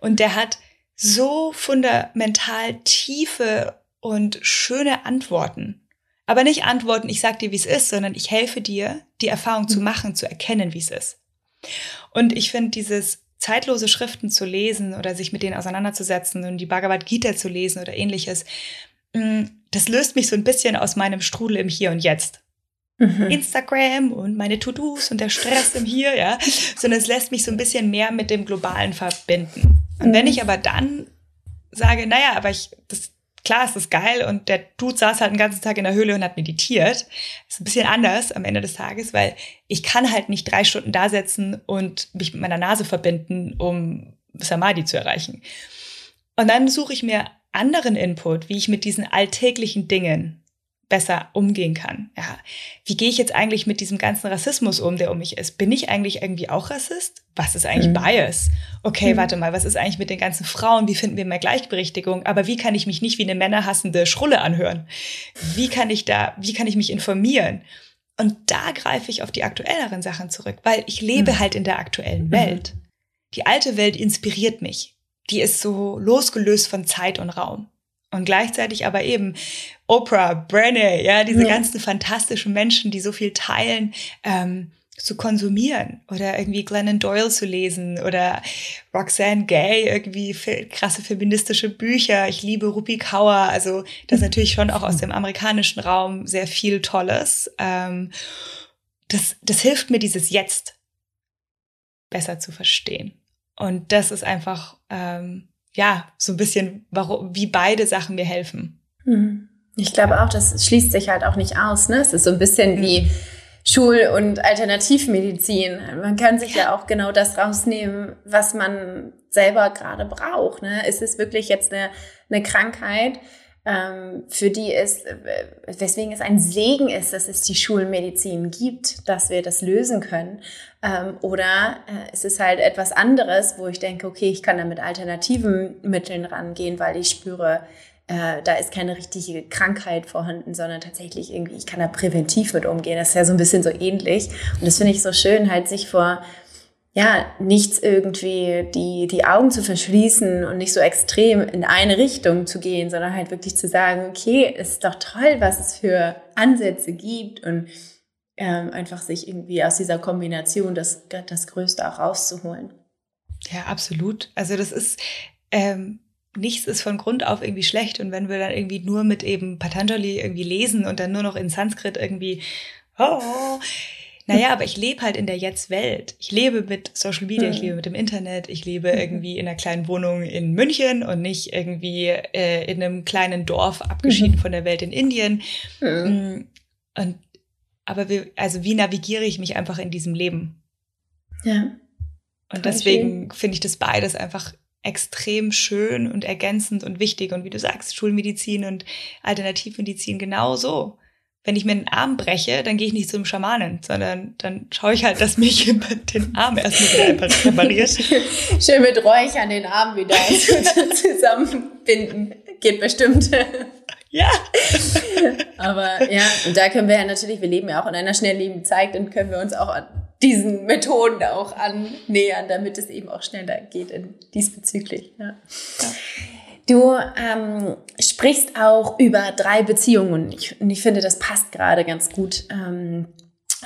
Und der hat so fundamental tiefe und schöne Antworten. Aber nicht Antworten, ich sag dir, wie es ist, sondern ich helfe dir, die Erfahrung zu mhm. machen, zu erkennen, wie es ist. Und ich finde dieses zeitlose Schriften zu lesen oder sich mit denen auseinanderzusetzen und die Bhagavad Gita zu lesen oder ähnliches, mm, das löst mich so ein bisschen aus meinem Strudel im Hier und Jetzt mhm. Instagram und meine To-Dos und der Stress im Hier, ja, sondern es lässt mich so ein bisschen mehr mit dem Globalen verbinden. Und mhm. wenn ich aber dann sage, naja, aber ich, das, klar ist das geil und der Dude saß halt den ganzen Tag in der Höhle und hat meditiert. ist ein bisschen anders am Ende des Tages, weil ich kann halt nicht drei Stunden da sitzen und mich mit meiner Nase verbinden, um Samadhi zu erreichen. Und dann suche ich mir anderen Input, wie ich mit diesen alltäglichen Dingen besser umgehen kann. Ja, wie gehe ich jetzt eigentlich mit diesem ganzen Rassismus um, der um mich ist? Bin ich eigentlich irgendwie auch Rassist? Was ist eigentlich mhm. Bias? Okay, mhm. warte mal, was ist eigentlich mit den ganzen Frauen? Wie finden wir mehr Gleichberechtigung? Aber wie kann ich mich nicht wie eine männerhassende Schrulle anhören? Wie kann ich da, wie kann ich mich informieren? Und da greife ich auf die aktuelleren Sachen zurück, weil ich lebe mhm. halt in der aktuellen Welt. die alte Welt inspiriert mich. Die ist so losgelöst von Zeit und Raum. Und gleichzeitig aber eben Oprah, Brené, ja, diese ja. ganzen fantastischen Menschen, die so viel teilen, ähm, zu konsumieren oder irgendwie Glennon Doyle zu lesen oder Roxanne Gay, irgendwie krasse feministische Bücher. Ich liebe Rupi Kaur. Also das ist natürlich schon auch aus dem amerikanischen Raum sehr viel Tolles. Ähm, das, das hilft mir, dieses Jetzt besser zu verstehen. Und das ist einfach ähm, ja, so ein bisschen, warum, wie beide Sachen mir helfen. Mhm. Ich glaube auch, das schließt sich halt auch nicht aus. Ne? Es ist so ein bisschen wie Schul- und Alternativmedizin. Man kann sich ja. ja auch genau das rausnehmen, was man selber gerade braucht. Ne? Ist es wirklich jetzt eine, eine Krankheit, für die es, äh, weswegen es ein Segen ist, dass es die Schulmedizin gibt, dass wir das lösen können. Ähm, oder äh, es ist halt etwas anderes, wo ich denke, okay, ich kann da mit alternativen Mitteln rangehen, weil ich spüre, äh, da ist keine richtige Krankheit vorhanden, sondern tatsächlich irgendwie, ich kann da präventiv mit umgehen. Das ist ja so ein bisschen so ähnlich. Und das finde ich so schön, halt sich vor ja, nichts irgendwie die, die Augen zu verschließen und nicht so extrem in eine Richtung zu gehen, sondern halt wirklich zu sagen, okay, ist doch toll, was es für Ansätze gibt und ähm, einfach sich irgendwie aus dieser Kombination das, das Größte auch rauszuholen. Ja, absolut. Also das ist, ähm, nichts ist von Grund auf irgendwie schlecht und wenn wir dann irgendwie nur mit eben Patanjali irgendwie lesen und dann nur noch in Sanskrit irgendwie, oh, naja, aber ich lebe halt in der Jetzt-Welt. Ich lebe mit Social Media, ich mhm. lebe mit dem Internet, ich lebe mhm. irgendwie in einer kleinen Wohnung in München und nicht irgendwie äh, in einem kleinen Dorf abgeschieden mhm. von der Welt in Indien. Mhm. Und aber wie, also wie navigiere ich mich einfach in diesem Leben? Ja. Und deswegen finde ich das beides einfach extrem schön und ergänzend und wichtig. Und wie du sagst, Schulmedizin und Alternativmedizin genauso wenn ich mir den Arm breche, dann gehe ich nicht zum Schamanen, sondern dann schaue ich halt, dass mich den Arm erstmal wieder repariert. Schön mit Räuchern den Arm wieder zusammenbinden. Geht bestimmt. Ja. Aber ja, und da können wir ja natürlich, wir leben ja auch in einer schnelllebigen Zeit und können wir uns auch an diesen Methoden auch annähern, damit es eben auch schneller geht in, diesbezüglich. Ja. ja. Du ähm, sprichst auch über drei Beziehungen und ich, und ich finde, das passt gerade ganz gut ähm,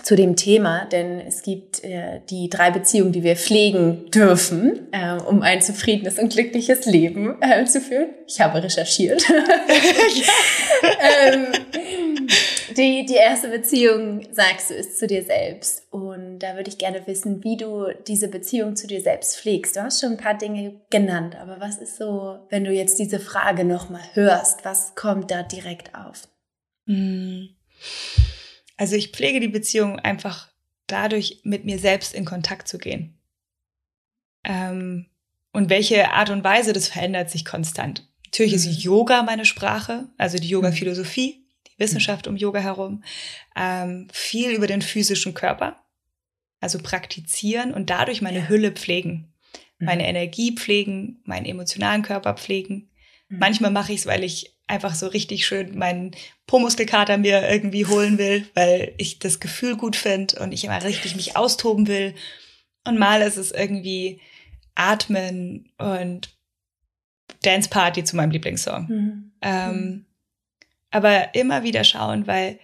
zu dem Thema, denn es gibt äh, die drei Beziehungen, die wir pflegen dürfen, äh, um ein zufriedenes und glückliches Leben äh, zu führen. Ich habe recherchiert. ähm, die, die erste Beziehung, sagst du, ist zu dir selbst. Und da würde ich gerne wissen, wie du diese Beziehung zu dir selbst pflegst. Du hast schon ein paar Dinge genannt, aber was ist so, wenn du jetzt diese Frage nochmal hörst, was kommt da direkt auf? Hm. Also ich pflege die Beziehung einfach dadurch, mit mir selbst in Kontakt zu gehen. Ähm, und welche Art und Weise, das verändert sich konstant. Natürlich ist mhm. Yoga meine Sprache, also die Yoga-Philosophie Wissenschaft um Yoga herum, ähm, viel über den physischen Körper, also praktizieren und dadurch meine ja. Hülle pflegen, meine mhm. Energie pflegen, meinen emotionalen Körper pflegen. Mhm. Manchmal mache ich es, weil ich einfach so richtig schön meinen Po-Muskelkater mir irgendwie holen will, weil ich das Gefühl gut finde und ich immer richtig mich austoben will. Und mal ist es irgendwie Atmen und Dance Party zu meinem Lieblingssong. Mhm. Ähm, mhm aber immer wieder schauen, weil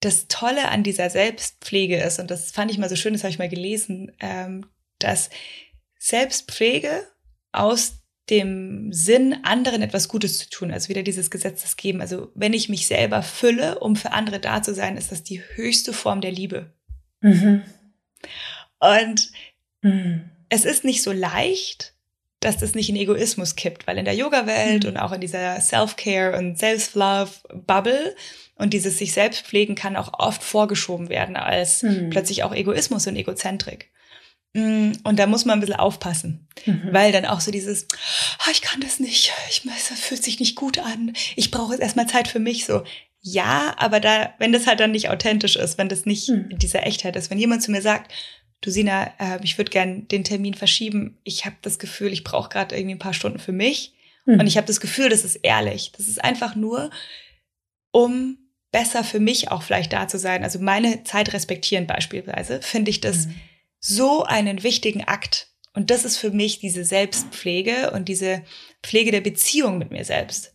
das Tolle an dieser Selbstpflege ist, und das fand ich mal so schön, das habe ich mal gelesen, ähm, dass Selbstpflege aus dem Sinn, anderen etwas Gutes zu tun, also wieder dieses Gesetz des Geben. Also wenn ich mich selber fülle, um für andere da zu sein, ist das die höchste Form der Liebe. Mhm. Und mhm. es ist nicht so leicht, dass das nicht in Egoismus kippt, weil in der Yoga-Welt mhm. und auch in dieser Self-Care und Self-Love-Bubble und dieses sich selbst pflegen kann auch oft vorgeschoben werden als mhm. plötzlich auch Egoismus und Egozentrik. Mm, und da muss man ein bisschen aufpassen, mhm. weil dann auch so dieses, oh, ich kann das nicht, ich, das fühlt sich nicht gut an, ich brauche jetzt erstmal Zeit für mich, so. Ja, aber da, wenn das halt dann nicht authentisch ist, wenn das nicht mhm. in dieser Echtheit ist, wenn jemand zu mir sagt, du Sina, äh, ich würde gern den Termin verschieben. Ich habe das Gefühl, ich brauche gerade irgendwie ein paar Stunden für mich. Mhm. Und ich habe das Gefühl, das ist ehrlich. Das ist einfach nur, um besser für mich auch vielleicht da zu sein. Also meine Zeit respektieren beispielsweise, finde ich das mhm. so einen wichtigen Akt. Und das ist für mich diese Selbstpflege und diese Pflege der Beziehung mit mir selbst.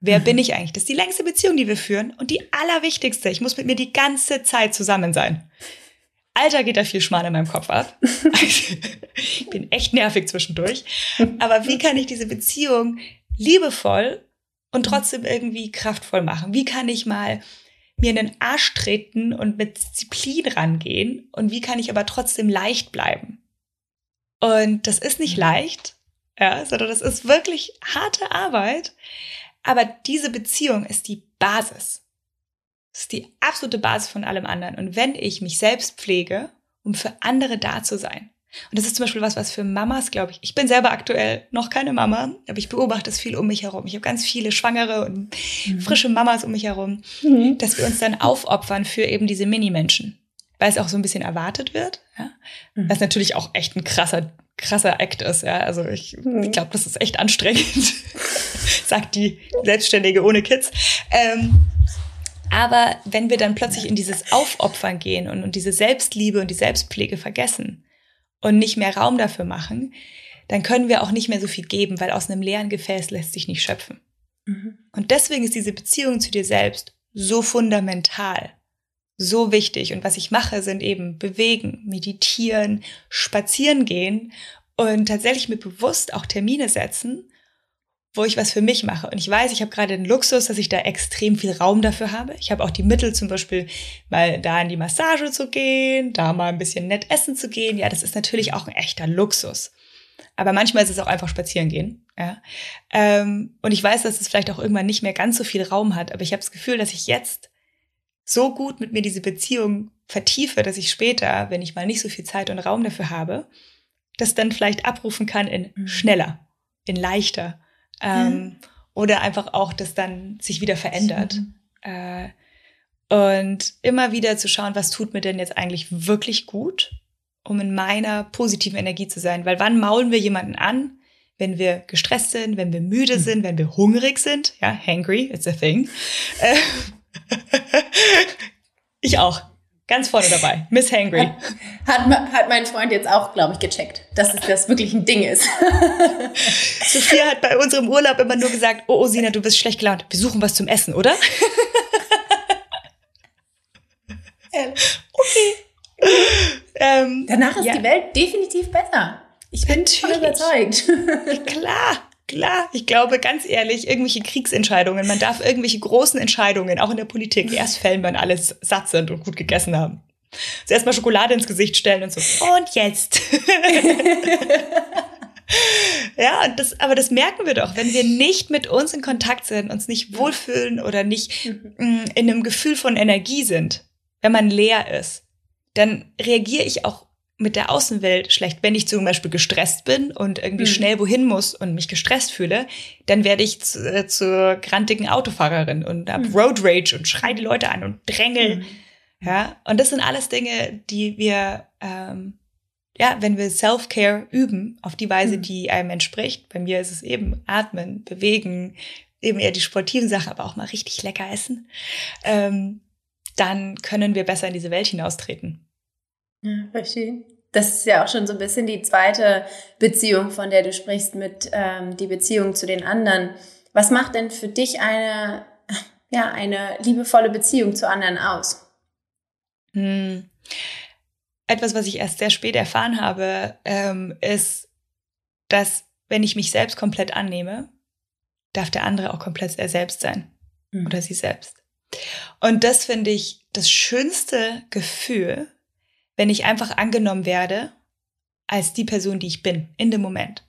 Wer mhm. bin ich eigentlich? Das ist die längste Beziehung, die wir führen und die allerwichtigste. Ich muss mit mir die ganze Zeit zusammen sein. Alter, geht da viel Schmarrn in meinem Kopf ab. ich bin echt nervig zwischendurch. Aber wie kann ich diese Beziehung liebevoll und trotzdem irgendwie kraftvoll machen? Wie kann ich mal mir in den Arsch treten und mit Disziplin rangehen? Und wie kann ich aber trotzdem leicht bleiben? Und das ist nicht mhm. leicht, ja, sondern das ist wirklich harte Arbeit. Aber diese Beziehung ist die Basis. Das ist die absolute Basis von allem anderen. Und wenn ich mich selbst pflege, um für andere da zu sein, und das ist zum Beispiel was, was für Mamas, glaube ich, ich bin selber aktuell noch keine Mama, aber ich beobachte es viel um mich herum. Ich habe ganz viele Schwangere und mhm. frische Mamas um mich herum, mhm. dass wir uns dann aufopfern für eben diese Mini-Menschen, weil es auch so ein bisschen erwartet wird. Ja? Mhm. Was natürlich auch echt ein krasser, krasser Act ist. Ja? Also ich, mhm. ich glaube, das ist echt anstrengend, sagt die Selbstständige ohne Kids. Ähm, aber wenn wir dann plötzlich in dieses Aufopfern gehen und, und diese Selbstliebe und die Selbstpflege vergessen und nicht mehr Raum dafür machen, dann können wir auch nicht mehr so viel geben, weil aus einem leeren Gefäß lässt sich nicht schöpfen. Mhm. Und deswegen ist diese Beziehung zu dir selbst so fundamental, so wichtig. Und was ich mache, sind eben bewegen, meditieren, spazieren gehen und tatsächlich mir bewusst auch Termine setzen, wo ich was für mich mache. Und ich weiß, ich habe gerade den Luxus, dass ich da extrem viel Raum dafür habe. Ich habe auch die Mittel, zum Beispiel mal da in die Massage zu gehen, da mal ein bisschen nett essen zu gehen. Ja, das ist natürlich auch ein echter Luxus. Aber manchmal ist es auch einfach spazieren gehen. Ja. Ähm, und ich weiß, dass es vielleicht auch irgendwann nicht mehr ganz so viel Raum hat. Aber ich habe das Gefühl, dass ich jetzt so gut mit mir diese Beziehung vertiefe, dass ich später, wenn ich mal nicht so viel Zeit und Raum dafür habe, das dann vielleicht abrufen kann in mhm. schneller, in leichter ähm, mhm. Oder einfach auch, dass dann sich wieder verändert. Äh, und immer wieder zu schauen, was tut mir denn jetzt eigentlich wirklich gut, um in meiner positiven Energie zu sein. Weil wann maulen wir jemanden an? Wenn wir gestresst sind, wenn wir müde mhm. sind, wenn wir hungrig sind. Ja, hangry, it's a thing. Äh, ich auch. Ganz vorne dabei. Miss Hangry. Hat, hat, hat mein Freund jetzt auch, glaube ich, gecheckt, dass es das wirklich ein Ding ist. Sophia hat bei unserem Urlaub immer nur gesagt, oh, oh Sina, du bist schlecht gelaunt. Wir suchen was zum Essen, oder? okay. Ähm, Danach ist ja. die Welt definitiv besser. Ich bin Natürlich. voll überzeugt. Klar. Klar, ich glaube ganz ehrlich, irgendwelche Kriegsentscheidungen, man darf irgendwelche großen Entscheidungen, auch in der Politik, erst fällen, wenn alle satt sind und gut gegessen haben. Zuerst mal Schokolade ins Gesicht stellen und so. Und jetzt. ja, das, aber das merken wir doch, wenn wir nicht mit uns in Kontakt sind, uns nicht wohlfühlen oder nicht mhm. mm, in einem Gefühl von Energie sind, wenn man leer ist, dann reagiere ich auch mit der Außenwelt schlecht. Wenn ich zum Beispiel gestresst bin und irgendwie mhm. schnell wohin muss und mich gestresst fühle, dann werde ich zu, äh, zur grantigen Autofahrerin und hab mhm. Road Rage und schreie die Leute an und drängel. Mhm. Ja, und das sind alles Dinge, die wir, ähm, ja, wenn wir Self-Care üben, auf die Weise, mhm. die einem entspricht. Bei mir ist es eben atmen, bewegen, eben eher die sportiven Sachen, aber auch mal richtig lecker essen. Ähm, dann können wir besser in diese Welt hinaustreten. Ja, verstehe. Das ist ja auch schon so ein bisschen die zweite Beziehung, von der du sprichst, mit ähm, die Beziehung zu den anderen. Was macht denn für dich eine, ja, eine liebevolle Beziehung zu anderen aus? Hm. Etwas, was ich erst sehr spät erfahren habe, ähm, ist, dass wenn ich mich selbst komplett annehme, darf der andere auch komplett er selbst sein mhm. oder sie selbst. Und das finde ich das schönste Gefühl, wenn ich einfach angenommen werde als die Person, die ich bin, in dem Moment.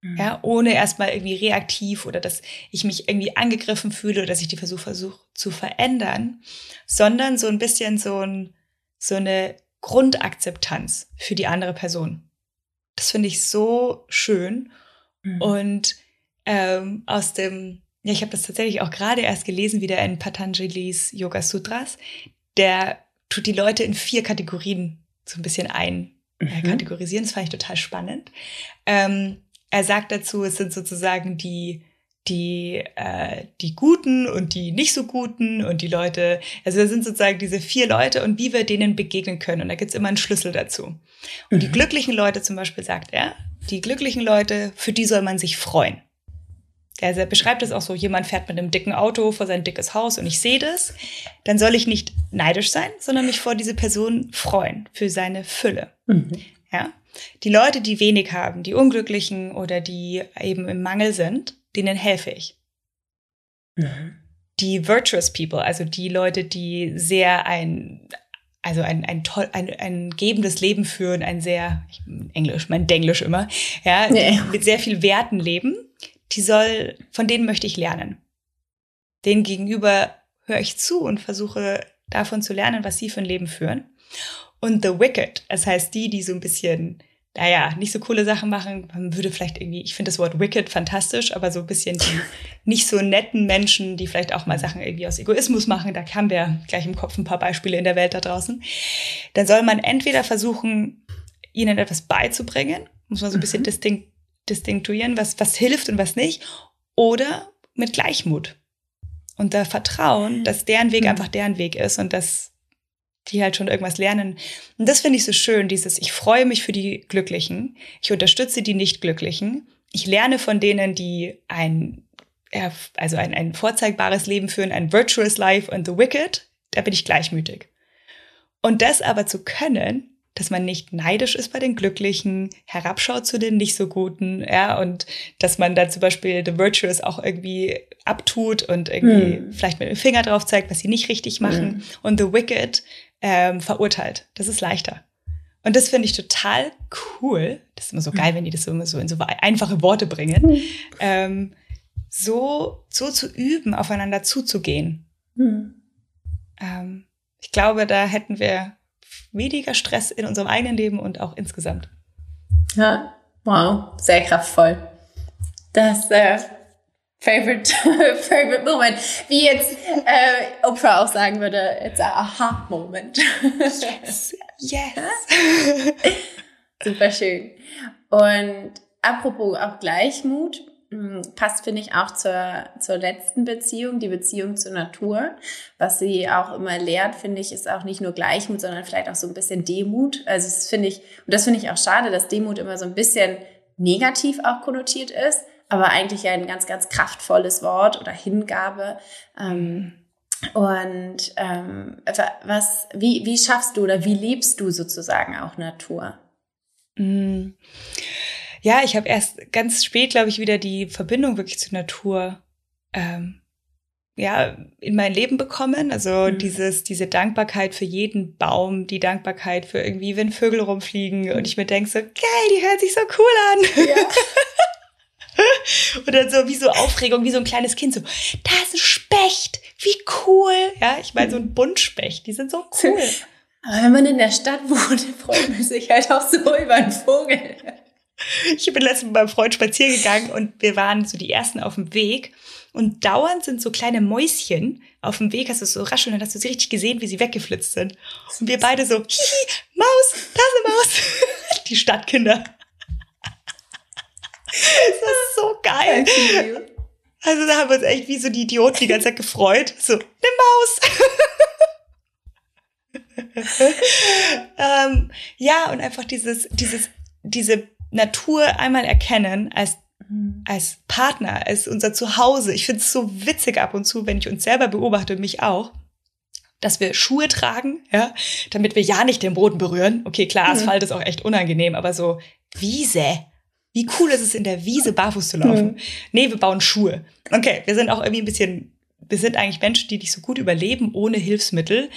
Mhm. Ja, ohne erstmal irgendwie reaktiv oder dass ich mich irgendwie angegriffen fühle oder dass ich die Versuche versuche zu verändern, sondern so ein bisschen so, ein, so eine Grundakzeptanz für die andere Person. Das finde ich so schön. Mhm. Und ähm, aus dem, ja, ich habe das tatsächlich auch gerade erst gelesen, wieder in Patanjalis Yoga Sutras. Der tut die Leute in vier Kategorien so ein bisschen ein mhm. kategorisieren. Das fand ich total spannend. Ähm, er sagt dazu, es sind sozusagen die, die, äh, die Guten und die nicht so Guten und die Leute, also da sind sozusagen diese vier Leute und wie wir denen begegnen können. Und da gibt's immer einen Schlüssel dazu. Und mhm. die glücklichen Leute zum Beispiel sagt er, die glücklichen Leute, für die soll man sich freuen. Er beschreibt es auch so, jemand fährt mit einem dicken Auto vor sein dickes Haus und ich sehe das, dann soll ich nicht neidisch sein, sondern mich vor diese Person freuen für seine Fülle. Mhm. Ja? Die Leute, die wenig haben, die Unglücklichen oder die eben im Mangel sind, denen helfe ich. Mhm. Die virtuous people, also die Leute, die sehr ein, also ein, ein toll, ein, ein gebendes Leben führen, ein sehr, Englisch, mein Denglisch immer, ja, ja. mit sehr viel Werten leben, die soll, von denen möchte ich lernen. Den gegenüber höre ich zu und versuche davon zu lernen, was sie für ein Leben führen. Und The Wicked, das heißt die, die so ein bisschen, naja, nicht so coole Sachen machen. Man würde vielleicht irgendwie, ich finde das Wort Wicked fantastisch, aber so ein bisschen die nicht so netten Menschen, die vielleicht auch mal Sachen irgendwie aus Egoismus machen. Da haben wir gleich im Kopf ein paar Beispiele in der Welt da draußen. Dann soll man entweder versuchen, ihnen etwas beizubringen, muss man so ein bisschen mhm. distinkt distinktuieren, was, was hilft und was nicht, oder mit Gleichmut. Und da Vertrauen, dass deren Weg einfach deren Weg ist und dass die halt schon irgendwas lernen. Und das finde ich so schön, dieses, ich freue mich für die Glücklichen, ich unterstütze die Nicht-Glücklichen, ich lerne von denen, die ein, also ein, ein vorzeigbares Leben führen, ein virtuous life und the wicked, da bin ich gleichmütig. Und das aber zu können, dass man nicht neidisch ist bei den Glücklichen, herabschaut zu den nicht so Guten, ja, und dass man da zum Beispiel The Virtuous auch irgendwie abtut und irgendwie hm. vielleicht mit dem Finger drauf zeigt, was sie nicht richtig machen hm. und The Wicked ähm, verurteilt. Das ist leichter. Und das finde ich total cool. Das ist immer so geil, wenn die das so, so in so einfache Worte bringen. Hm. Ähm, so, so zu üben, aufeinander zuzugehen. Hm. Ähm, ich glaube, da hätten wir weniger Stress in unserem eigenen Leben und auch insgesamt. Ja, wow, sehr kraftvoll. Das äh, favorite, favorite moment. Wie jetzt äh, Oprah auch sagen würde, it's a aha moment. yes. yes. Super schön. Und apropos auch Gleichmut, hm, passt, finde ich, auch zur, zur letzten Beziehung, die Beziehung zur Natur. Was sie auch immer lehrt, finde ich, ist auch nicht nur Gleichmut, sondern vielleicht auch so ein bisschen Demut. Also das finde ich, und das finde ich auch schade, dass Demut immer so ein bisschen negativ auch konnotiert ist, aber eigentlich ein ganz, ganz kraftvolles Wort oder Hingabe. Ähm, und ähm, was, wie, wie schaffst du oder wie lebst du sozusagen auch Natur? Mm. Ja, ich habe erst ganz spät, glaube ich, wieder die Verbindung wirklich zur Natur ähm, ja, in mein Leben bekommen. Also mhm. dieses, diese Dankbarkeit für jeden Baum, die Dankbarkeit für irgendwie, wenn Vögel rumfliegen und ich mir denke so, geil, die hören sich so cool an. Ja. und dann so wie so Aufregung, wie so ein kleines Kind, so, da ist ein Specht, wie cool. Ja, ich meine, so ein Buntspecht, die sind so cool. Aber wenn man in der Stadt wohnt, freut man sich halt auch so über einen Vogel. Ich bin letztens mit meinem Freund spazieren gegangen und wir waren so die ersten auf dem Weg. Und dauernd sind so kleine Mäuschen auf dem Weg, hast du so rasch und dann hast du sie richtig gesehen, wie sie weggeflitzt sind. Und wir beide so, hihi, Maus, da ist eine Maus. Die Stadtkinder. Das ist so geil. Also da haben wir uns echt wie so die Idioten die ganze Zeit gefreut. So, eine Maus. ähm, ja, und einfach dieses, dieses, diese Natur einmal erkennen als mhm. als Partner, als unser Zuhause. Ich finde es so witzig ab und zu, wenn ich uns selber beobachte mich auch, dass wir Schuhe tragen, ja, damit wir ja nicht den Boden berühren. Okay, klar, mhm. Asphalt mhm. ist auch echt unangenehm, aber so Wiese. Wie cool ist es, in der Wiese barfuß zu laufen? Mhm. Nee, wir bauen Schuhe. Okay, wir sind auch irgendwie ein bisschen, wir sind eigentlich Menschen, die nicht so gut überleben ohne Hilfsmittel.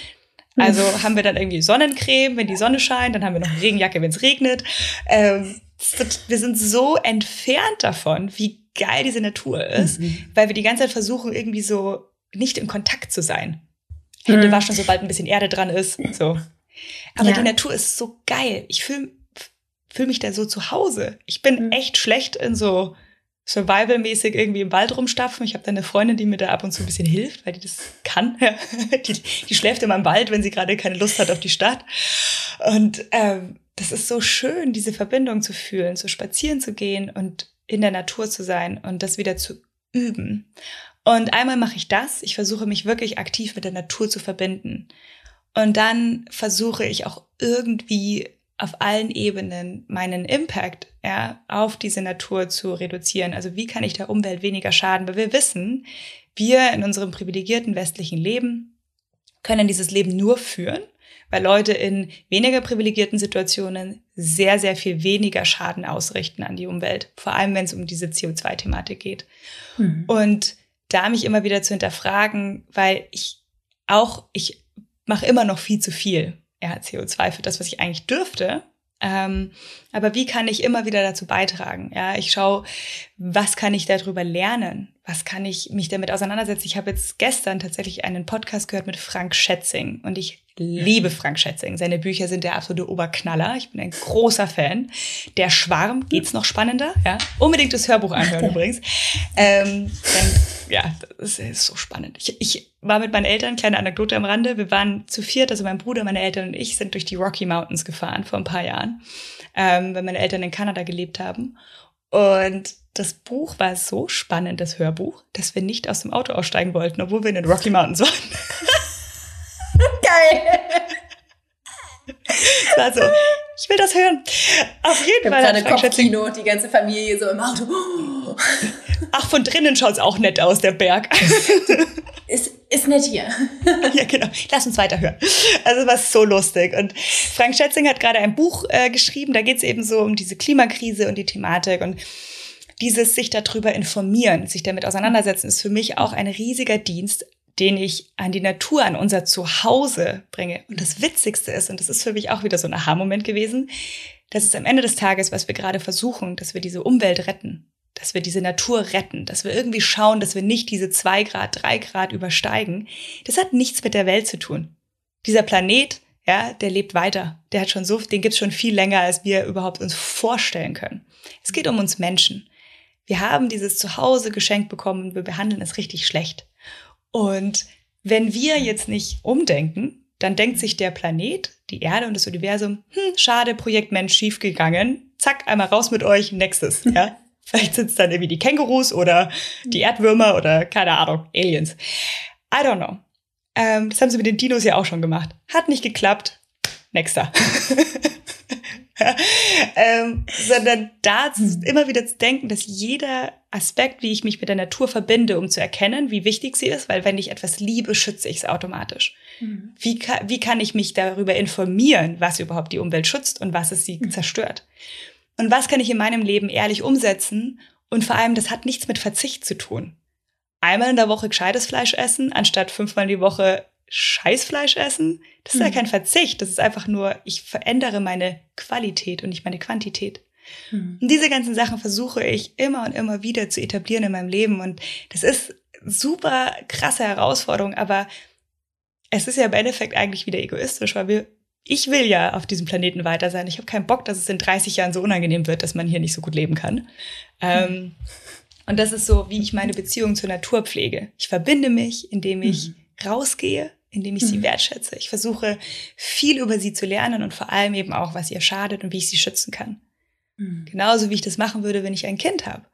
Also mhm. haben wir dann irgendwie Sonnencreme, wenn die Sonne scheint, dann haben wir noch eine Regenjacke, wenn es regnet. Ähm, wir sind so entfernt davon, wie geil diese Natur ist, mhm. weil wir die ganze Zeit versuchen, irgendwie so nicht in Kontakt zu sein. Hände mhm. waschen, sobald ein bisschen Erde dran ist. So. Aber ja. die Natur ist so geil. Ich fühle fühl mich da so zu Hause. Ich bin mhm. echt schlecht in so Survival-mäßig irgendwie im Wald rumstapfen. Ich habe da eine Freundin, die mir da ab und zu ein bisschen hilft, weil die das kann. die, die schläft immer im Wald, wenn sie gerade keine Lust hat auf die Stadt. Und ähm, das ist so schön, diese Verbindung zu fühlen, so spazieren zu gehen und in der Natur zu sein und das wieder zu üben. Und einmal mache ich das, ich versuche mich wirklich aktiv mit der Natur zu verbinden. Und dann versuche ich auch irgendwie auf allen Ebenen meinen Impact ja, auf diese Natur zu reduzieren. Also wie kann ich der Umwelt weniger schaden? Weil wir wissen, wir in unserem privilegierten westlichen Leben können dieses Leben nur führen, weil Leute in weniger privilegierten Situationen sehr, sehr viel weniger Schaden ausrichten an die Umwelt. Vor allem, wenn es um diese CO2-Thematik geht. Mhm. Und da mich immer wieder zu hinterfragen, weil ich auch, ich mache immer noch viel zu viel ja, CO2 für das, was ich eigentlich dürfte. Ähm, aber wie kann ich immer wieder dazu beitragen? Ja, ich schaue, was kann ich darüber lernen? Was kann ich mich damit auseinandersetzen? Ich habe jetzt gestern tatsächlich einen Podcast gehört mit Frank Schätzing und ich liebe Frank Schätzing. Seine Bücher sind der absolute Oberknaller. Ich bin ein großer Fan. Der Schwarm geht's noch spannender. Ja, unbedingt das Hörbuch anhören übrigens. Ähm, ja, das ist so spannend. Ich, ich war mit meinen Eltern, kleine Anekdote am Rande. Wir waren zu viert, also mein Bruder, meine Eltern und ich sind durch die Rocky Mountains gefahren vor ein paar Jahren, ähm, weil meine Eltern in Kanada gelebt haben. Und das Buch war so spannend, das Hörbuch, dass wir nicht aus dem Auto aussteigen wollten, obwohl wir in den Rocky Mountains waren. Geil. Also, ich will das hören. Auf jeden Fall. Gerade Kopfkino, die ganze Familie so im Auto. Ach, von drinnen schaut es auch nett aus, der Berg. Ist, ist nett hier. ja, genau. Lass uns weiterhören. Also, was so lustig. Und Frank Schätzing hat gerade ein Buch äh, geschrieben, da geht es eben so um diese Klimakrise und die Thematik. Und dieses sich darüber informieren, sich damit auseinandersetzen, ist für mich auch ein riesiger Dienst den ich an die Natur, an unser Zuhause bringe. Und das Witzigste ist, und das ist für mich auch wieder so ein Aha-Moment gewesen, dass es am Ende des Tages, was wir gerade versuchen, dass wir diese Umwelt retten, dass wir diese Natur retten, dass wir irgendwie schauen, dass wir nicht diese zwei Grad, drei Grad übersteigen, das hat nichts mit der Welt zu tun. Dieser Planet, ja, der lebt weiter. Der hat schon so, den gibt's schon viel länger, als wir überhaupt uns vorstellen können. Es geht um uns Menschen. Wir haben dieses Zuhause geschenkt bekommen und wir behandeln es richtig schlecht. Und wenn wir jetzt nicht umdenken, dann denkt sich der Planet, die Erde und das Universum, hm, schade, Projekt Mensch schiefgegangen. Zack, einmal raus mit euch, nächstes, ja. Vielleicht sind es dann irgendwie die Kängurus oder die Erdwürmer oder keine Ahnung, Aliens. I don't know. Ähm, das haben sie mit den Dinos ja auch schon gemacht. Hat nicht geklappt. Nächster. ähm, sondern da hm. immer wieder zu denken, dass jeder Aspekt, wie ich mich mit der Natur verbinde, um zu erkennen, wie wichtig sie ist, weil wenn ich etwas liebe, schütze ich es automatisch. Mhm. Wie, kann, wie kann ich mich darüber informieren, was überhaupt die Umwelt schützt und was es sie mhm. zerstört? Und was kann ich in meinem Leben ehrlich umsetzen? Und vor allem, das hat nichts mit Verzicht zu tun. Einmal in der Woche gescheites Fleisch essen, anstatt fünfmal die Woche Scheißfleisch essen, das ist mhm. ja kein Verzicht. Das ist einfach nur, ich verändere meine Qualität und nicht meine Quantität. Mhm. Und diese ganzen Sachen versuche ich immer und immer wieder zu etablieren in meinem Leben. Und das ist super krasse Herausforderung, aber es ist ja im Endeffekt eigentlich wieder egoistisch, weil wir, ich will ja auf diesem Planeten weiter sein. Ich habe keinen Bock, dass es in 30 Jahren so unangenehm wird, dass man hier nicht so gut leben kann. Ähm, und das ist so, wie ich meine Beziehung zur Natur pflege. Ich verbinde mich, indem ich mhm. rausgehe, indem ich sie mhm. wertschätze. Ich versuche viel über sie zu lernen und vor allem eben auch, was ihr schadet und wie ich sie schützen kann. Mhm. Genauso wie ich das machen würde, wenn ich ein Kind habe.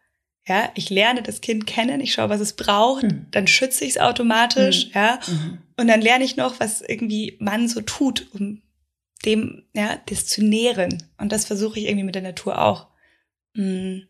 Ja, ich lerne das Kind kennen, ich schaue, was es braucht, mhm. dann schütze ich es automatisch, mhm. ja. Mhm. Und dann lerne ich noch, was irgendwie man so tut, um dem, ja, das zu nähren. Und das versuche ich irgendwie mit der Natur auch. Mm.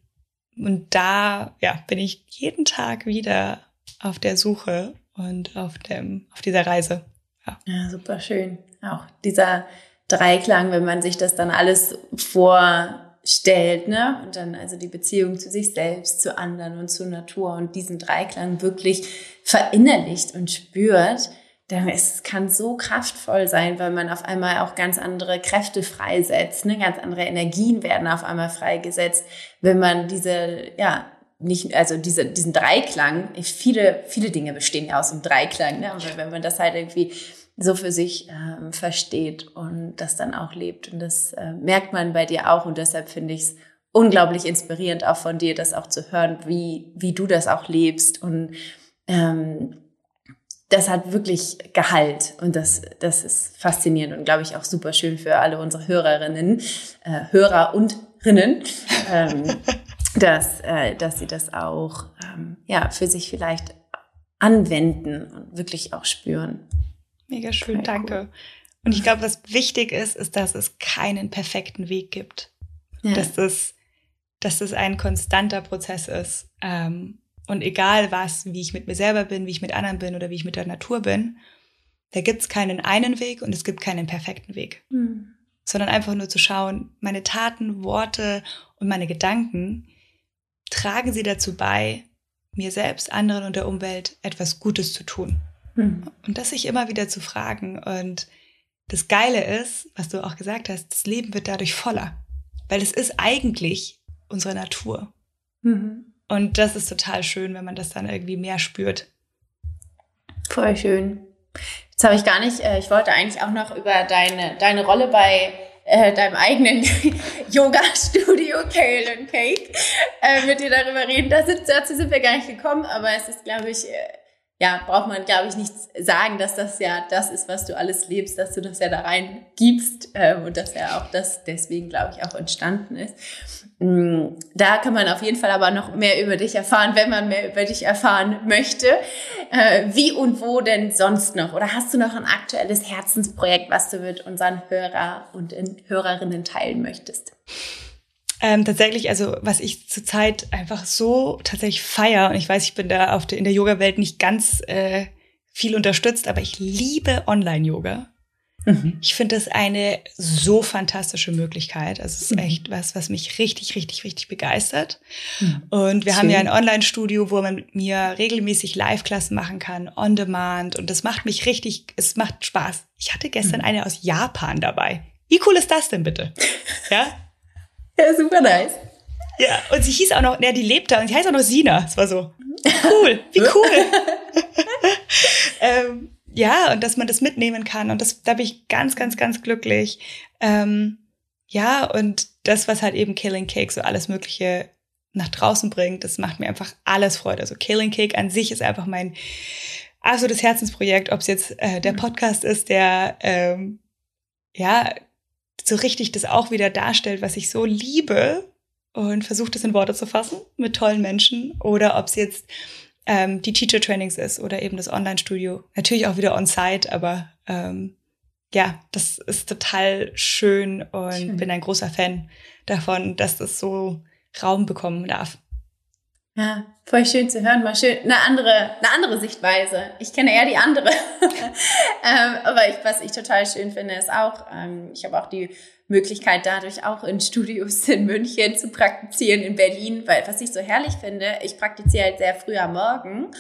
Und da, ja, bin ich jeden Tag wieder auf der Suche und auf dem, auf dieser Reise. Ja, ja super schön. Auch dieser Dreiklang, wenn man sich das dann alles vorstellt, ne? Und dann also die Beziehung zu sich selbst, zu anderen und zur Natur und diesen Dreiklang wirklich verinnerlicht und spürt, es kann so kraftvoll sein, weil man auf einmal auch ganz andere Kräfte freisetzt, ne? ganz andere Energien werden auf einmal freigesetzt, wenn man diese ja nicht, also diese, diesen Dreiklang, viele, viele Dinge bestehen ja aus dem Dreiklang, ne? Aber wenn man das halt irgendwie so für sich ähm, versteht und das dann auch lebt. Und das äh, merkt man bei dir auch. Und deshalb finde ich es unglaublich inspirierend, auch von dir, das auch zu hören, wie, wie du das auch lebst. Und ähm, das hat wirklich Gehalt. Und das, das ist faszinierend und, glaube ich, auch super schön für alle unsere Hörerinnen, äh, Hörer und Rinnen. Ähm, dass, äh, dass sie das auch ähm, ja, für sich vielleicht anwenden und wirklich auch spüren. Mega schön, Total danke. Cool. Und ich glaube, was wichtig ist, ist, dass es keinen perfekten Weg gibt. Ja. Dass, das, dass das ein konstanter Prozess ist. Ähm, und egal was, wie ich mit mir selber bin, wie ich mit anderen bin oder wie ich mit der Natur bin, da gibt es keinen einen Weg und es gibt keinen perfekten Weg. Mhm. Sondern einfach nur zu schauen, meine Taten, Worte und meine Gedanken, tragen sie dazu bei, mir selbst, anderen und der Umwelt etwas Gutes zu tun. Mhm. Und das sich immer wieder zu fragen. Und das Geile ist, was du auch gesagt hast, das Leben wird dadurch voller. Weil es ist eigentlich unsere Natur. Mhm. Und das ist total schön, wenn man das dann irgendwie mehr spürt. Voll schön. Jetzt habe ich gar nicht, äh, ich wollte eigentlich auch noch über deine, deine Rolle bei äh, deinem eigenen Yoga-Studio Kale and Cake äh, mit dir darüber reden. Das ist, dazu sind wir gar nicht gekommen, aber es ist, glaube ich, äh, ja, braucht man, glaube ich, nicht sagen, dass das ja das ist, was du alles lebst, dass du das ja da rein gibst äh, und dass ja auch das deswegen, glaube ich, auch entstanden ist. Mm, da kann man auf jeden Fall aber noch mehr über dich erfahren, wenn man mehr über dich erfahren möchte. Äh, wie und wo denn sonst noch? Oder hast du noch ein aktuelles Herzensprojekt, was du mit unseren Hörer und Hörerinnen teilen möchtest? Ähm, tatsächlich, also was ich zurzeit einfach so tatsächlich feier und ich weiß, ich bin da auf der, in der Yoga-Welt nicht ganz äh, viel unterstützt, aber ich liebe Online-Yoga. Mhm. Ich finde das eine so fantastische Möglichkeit. Also es ist mhm. echt was, was mich richtig, richtig, richtig begeistert. Mhm. Und wir Schön. haben ja ein Online-Studio, wo man mit mir regelmäßig Live-Klassen machen kann, on demand. Und das macht mich richtig, es macht Spaß. Ich hatte gestern mhm. eine aus Japan dabei. Wie cool ist das denn bitte? Ja? Ja, super nice. Ja, und sie hieß auch noch, ja, die lebt da und sie heißt auch noch Sina. Es war so, cool, wie cool. ähm, ja, und dass man das mitnehmen kann. Und das, da bin ich ganz, ganz, ganz glücklich. Ähm, ja, und das, was halt eben Killing Cake so alles Mögliche nach draußen bringt, das macht mir einfach alles Freude. Also Killing Cake an sich ist einfach mein absolutes Herzensprojekt, ob es jetzt äh, der mhm. Podcast ist, der ähm, ja so richtig das auch wieder darstellt, was ich so liebe und versucht es in Worte zu fassen mit tollen Menschen oder ob es jetzt ähm, die Teacher Trainings ist oder eben das Online-Studio. Natürlich auch wieder on-site, aber ähm, ja, das ist total schön und schön. bin ein großer Fan davon, dass das so Raum bekommen darf. Ja, voll schön zu hören, mal schön eine andere, eine andere Sichtweise. Ich kenne eher die andere. ähm, aber ich, was ich total schön finde, ist auch, ähm, ich habe auch die Möglichkeit dadurch auch in Studios in München zu praktizieren, in Berlin, weil was ich so herrlich finde, ich praktiziere halt sehr früh am Morgen.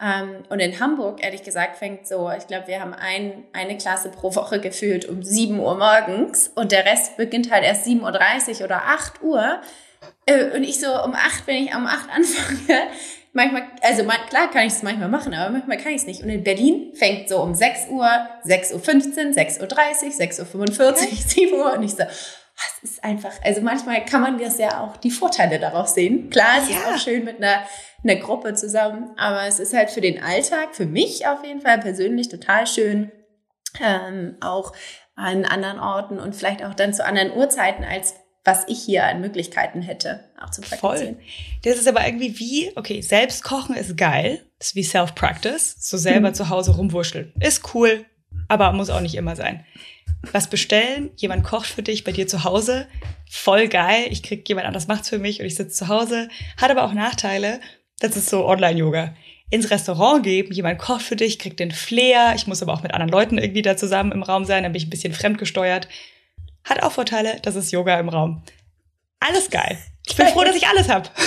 Ähm, und in Hamburg, ehrlich gesagt, fängt so, ich glaube, wir haben ein, eine Klasse pro Woche gefühlt um 7 Uhr morgens und der Rest beginnt halt erst 7.30 Uhr oder 8 Uhr. Äh, und ich so um acht, wenn ich um acht anfange, manchmal, also klar kann ich es manchmal machen, aber manchmal kann ich es nicht. Und in Berlin fängt so um 6 Uhr, 6.15 Uhr, 6.30 Uhr, 6.45 Uhr, 7 Uhr und ich so, es ist einfach, also manchmal kann man das ja auch die Vorteile darauf sehen. Klar, es ja. ist auch schön mit einer, einer Gruppe zusammen, aber es ist halt für den Alltag, für mich auf jeden Fall persönlich total schön, ähm, auch an anderen Orten und vielleicht auch dann zu anderen Uhrzeiten als was ich hier an Möglichkeiten hätte, auch zu praktizieren. Voll. Das ist aber irgendwie wie, okay, selbst kochen ist geil. Das ist wie Self-Practice. So selber mhm. zu Hause rumwurschteln. Ist cool, aber muss auch nicht immer sein. Was bestellen, jemand kocht für dich bei dir zu Hause, voll geil. Ich krieg jemand anders macht's für mich und ich sitze zu Hause. Hat aber auch Nachteile. Das ist so Online-Yoga. Ins Restaurant geben, jemand kocht für dich, kriegt den Flair. Ich muss aber auch mit anderen Leuten irgendwie da zusammen im Raum sein, dann bin ich ein bisschen fremdgesteuert. Hat auch Vorteile, das ist Yoga im Raum. Alles geil. Ich bin froh, dass ich alles habe.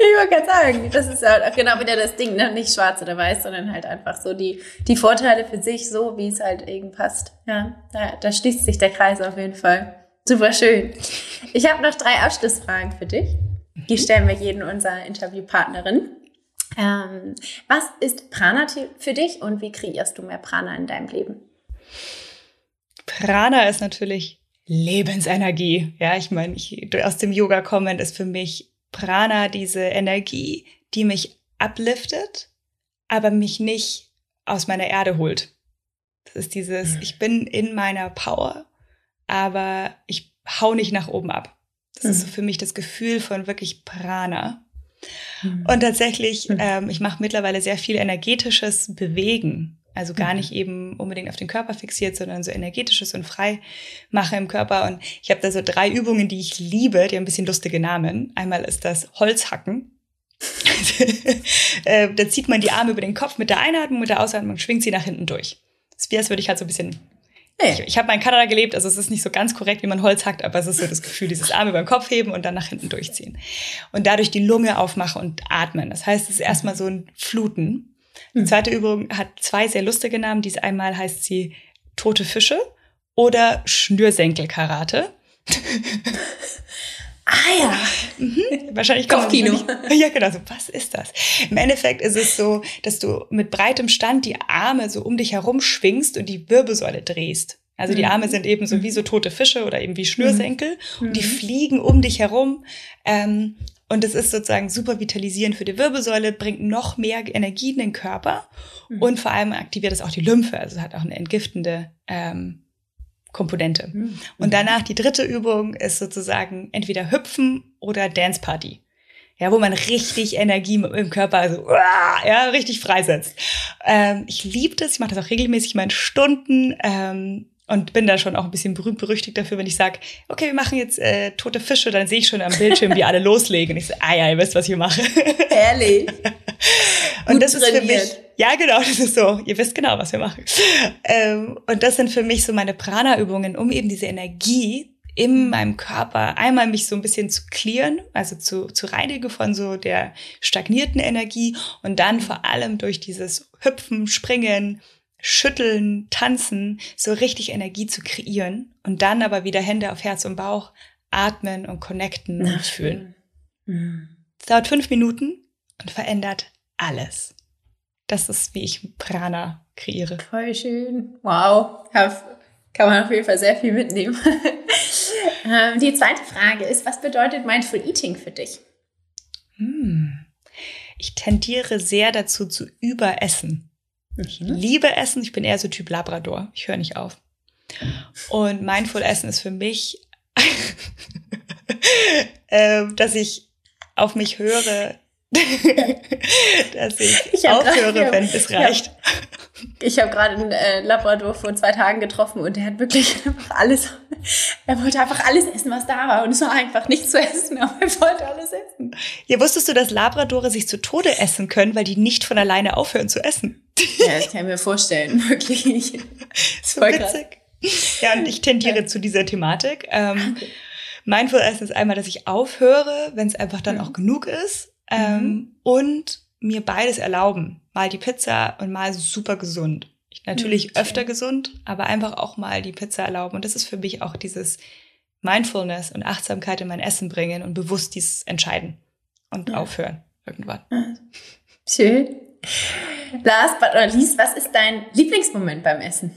Ich wollte gerade sagen, das ist ja genau wieder das Ding, ne? nicht schwarz oder weiß, sondern halt einfach so die, die Vorteile für sich, so wie es halt eben passt. Ja, da, da schließt sich der Kreis auf jeden Fall. Super schön. Ich habe noch drei Abschlussfragen für dich. Die mhm. stellen wir jeden unserer Interviewpartnerin. Ähm, was ist Prana für dich und wie kreierst du mehr Prana in deinem Leben? Prana ist natürlich Lebensenergie. Ja, ich meine, ich, aus dem Yoga kommend ist für mich Prana diese Energie, die mich upliftet, aber mich nicht aus meiner Erde holt. Das ist dieses, ich bin in meiner Power, aber ich hau nicht nach oben ab. Das mhm. ist so für mich das Gefühl von wirklich Prana. Mhm. Und tatsächlich, mhm. ähm, ich mache mittlerweile sehr viel energetisches Bewegen. Also gar mhm. nicht eben unbedingt auf den Körper fixiert, sondern so energetisches und frei mache im Körper. Und ich habe da so drei Übungen, die ich liebe, die haben ein bisschen lustige Namen. Einmal ist das Holzhacken. Äh, da zieht man die Arme über den Kopf mit der Einatmung, mit der Ausatmung, schwingt sie nach hinten durch. Das als würde ich halt so ein bisschen. Ich, ich habe mal in Kanada gelebt, also es ist nicht so ganz korrekt, wie man Holz hackt, aber es ist so das Gefühl, dieses Arme über den Kopf heben und dann nach hinten durchziehen. Und dadurch die Lunge aufmachen und atmen. Das heißt, es ist erstmal so ein Fluten. Die hm. zweite Übung hat zwei sehr lustige Namen. Dies einmal heißt sie Tote Fische oder Schnürsenkelkarate. Ah ja. Mhm. Wahrscheinlich Kopfkino. Ja, genau. So, was ist das? Im Endeffekt ist es so, dass du mit breitem Stand die Arme so um dich herum schwingst und die Wirbelsäule drehst. Also die mhm. Arme sind eben so wie so tote Fische oder eben wie Schnürsenkel mhm. und die fliegen um dich herum. Ähm, und es ist sozusagen super vitalisierend für die Wirbelsäule, bringt noch mehr Energie in den Körper mhm. und vor allem aktiviert es auch die Lymphe. Also es hat auch eine entgiftende ähm, Komponente. Mhm. Und danach die dritte Übung ist sozusagen entweder Hüpfen oder Dance Party. Ja, wo man richtig Energie im Körper, also ja, richtig freisetzt. Ähm, ich liebe das, ich mache das auch regelmäßig mal in Stunden. Ähm, und bin da schon auch ein bisschen berühmt berüchtigt dafür, wenn ich sage, okay, wir machen jetzt äh, tote Fische, dann sehe ich schon am Bildschirm, wie alle loslegen. Und ich so, ah ja, ihr wisst, was ich mache. Ehrlich. und Gut das ist trainiert. für mich, ja genau, das ist so, ihr wisst genau, was wir machen. Ähm, und das sind für mich so meine Prana-Übungen, um eben diese Energie in meinem Körper einmal mich so ein bisschen zu clearen, also zu, zu reinigen von so der stagnierten Energie und dann vor allem durch dieses Hüpfen, Springen, Schütteln, Tanzen, so richtig Energie zu kreieren und dann aber wieder Hände auf Herz und Bauch atmen und connecten und fühlen. Mhm. Es dauert fünf Minuten und verändert alles. Das ist, wie ich Prana kreiere. Voll schön. Wow. Kann man auf jeden Fall sehr viel mitnehmen. Ähm, die zweite Frage ist, was bedeutet Mindful Eating für dich? Hm. Ich tendiere sehr dazu zu überessen. Ich liebe Essen. Ich bin eher so Typ Labrador. Ich höre nicht auf. Und Mindful Essen ist für mich, äh, dass ich auf mich höre, dass ich, ich aufhöre, grad, wenn es reicht. Ja. Ich habe gerade einen äh, Labrador vor zwei Tagen getroffen und der hat wirklich einfach alles, er wollte einfach alles essen, was da war und es war einfach nichts zu essen, aber er wollte alles essen. Ja, wusstest du, dass Labradore sich zu Tode essen können, weil die nicht von alleine aufhören zu essen? Ja, das kann ich mir vorstellen, wirklich. so witzig. Ja, und ich tendiere zu dieser Thematik. Ähm, okay. Mindful Essen ist einmal, dass ich aufhöre, wenn es einfach dann mhm. auch genug ist. Ähm, mhm. Und mir beides erlauben. Mal die Pizza und mal super gesund. Ich, natürlich mhm, öfter gesund, aber einfach auch mal die Pizza erlauben. Und das ist für mich auch dieses Mindfulness und Achtsamkeit in mein Essen bringen und bewusst dieses entscheiden und ja. aufhören irgendwann. Schön. Last but not least, was ist dein Lieblingsmoment beim Essen?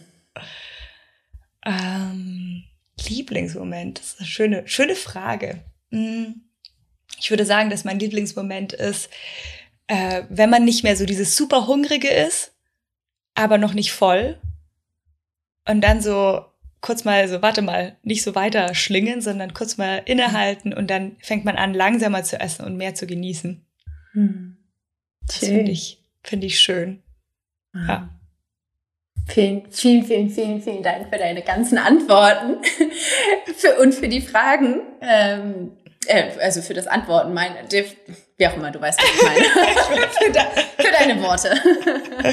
Ähm, Lieblingsmoment, das ist eine schöne, schöne Frage. Hm, ich würde sagen, dass mein Lieblingsmoment ist, äh, wenn man nicht mehr so dieses super hungrige ist, aber noch nicht voll. Und dann so kurz mal so, warte mal, nicht so weiter schlingen, sondern kurz mal innehalten und dann fängt man an, langsamer zu essen und mehr zu genießen. Hm. Das finde ich, finde ich schön. Ja. ja. Vielen, vielen, vielen, vielen, vielen Dank für deine ganzen Antworten für, und für die Fragen. Ähm, äh, also für das Antworten, mein, wie auch immer, du weißt, was ich meine. für, de, für, deine Worte.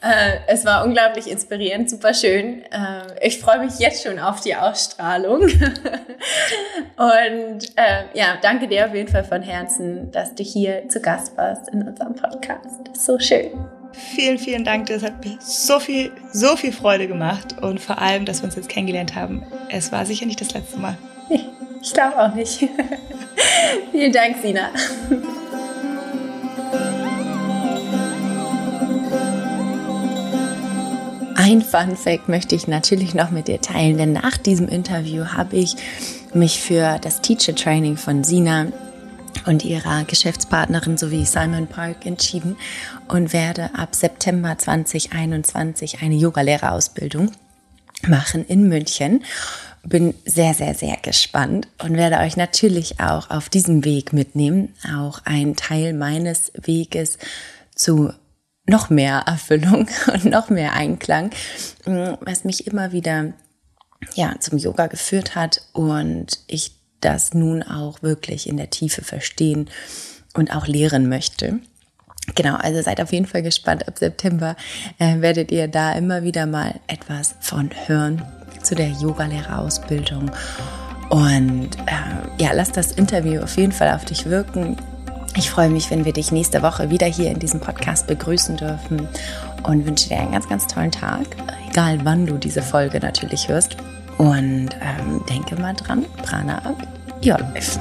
äh, es war unglaublich inspirierend, super schön. Äh, ich freue mich jetzt schon auf die Ausstrahlung. Und äh, ja, danke dir auf jeden Fall von Herzen, dass du hier zu Gast warst in unserem Podcast. So schön. Vielen, vielen Dank. Das hat mir so viel, so viel Freude gemacht und vor allem, dass wir uns jetzt kennengelernt haben. Es war sicher nicht das letzte Mal. Ich glaube auch nicht. Vielen Dank, Sina. Ein Fun Fact möchte ich natürlich noch mit dir teilen, denn nach diesem Interview habe ich mich für das Teacher Training von Sina und ihrer Geschäftspartnerin sowie Simon Park entschieden und werde ab September 2021 eine Yogalehrerausbildung machen in München bin sehr, sehr, sehr gespannt und werde euch natürlich auch auf diesem Weg mitnehmen, auch ein Teil meines Weges zu noch mehr Erfüllung und noch mehr Einklang, was mich immer wieder ja, zum Yoga geführt hat und ich das nun auch wirklich in der Tiefe verstehen und auch lehren möchte. Genau, also seid auf jeden Fall gespannt. Ab September äh, werdet ihr da immer wieder mal etwas von hören zu der Yogalehrerausbildung. Und äh, ja, lass das Interview auf jeden Fall auf dich wirken. Ich freue mich, wenn wir dich nächste Woche wieder hier in diesem Podcast begrüßen dürfen und wünsche dir einen ganz, ganz tollen Tag, egal wann du diese Folge natürlich hörst. Und ähm, denke mal dran, Prana up your life.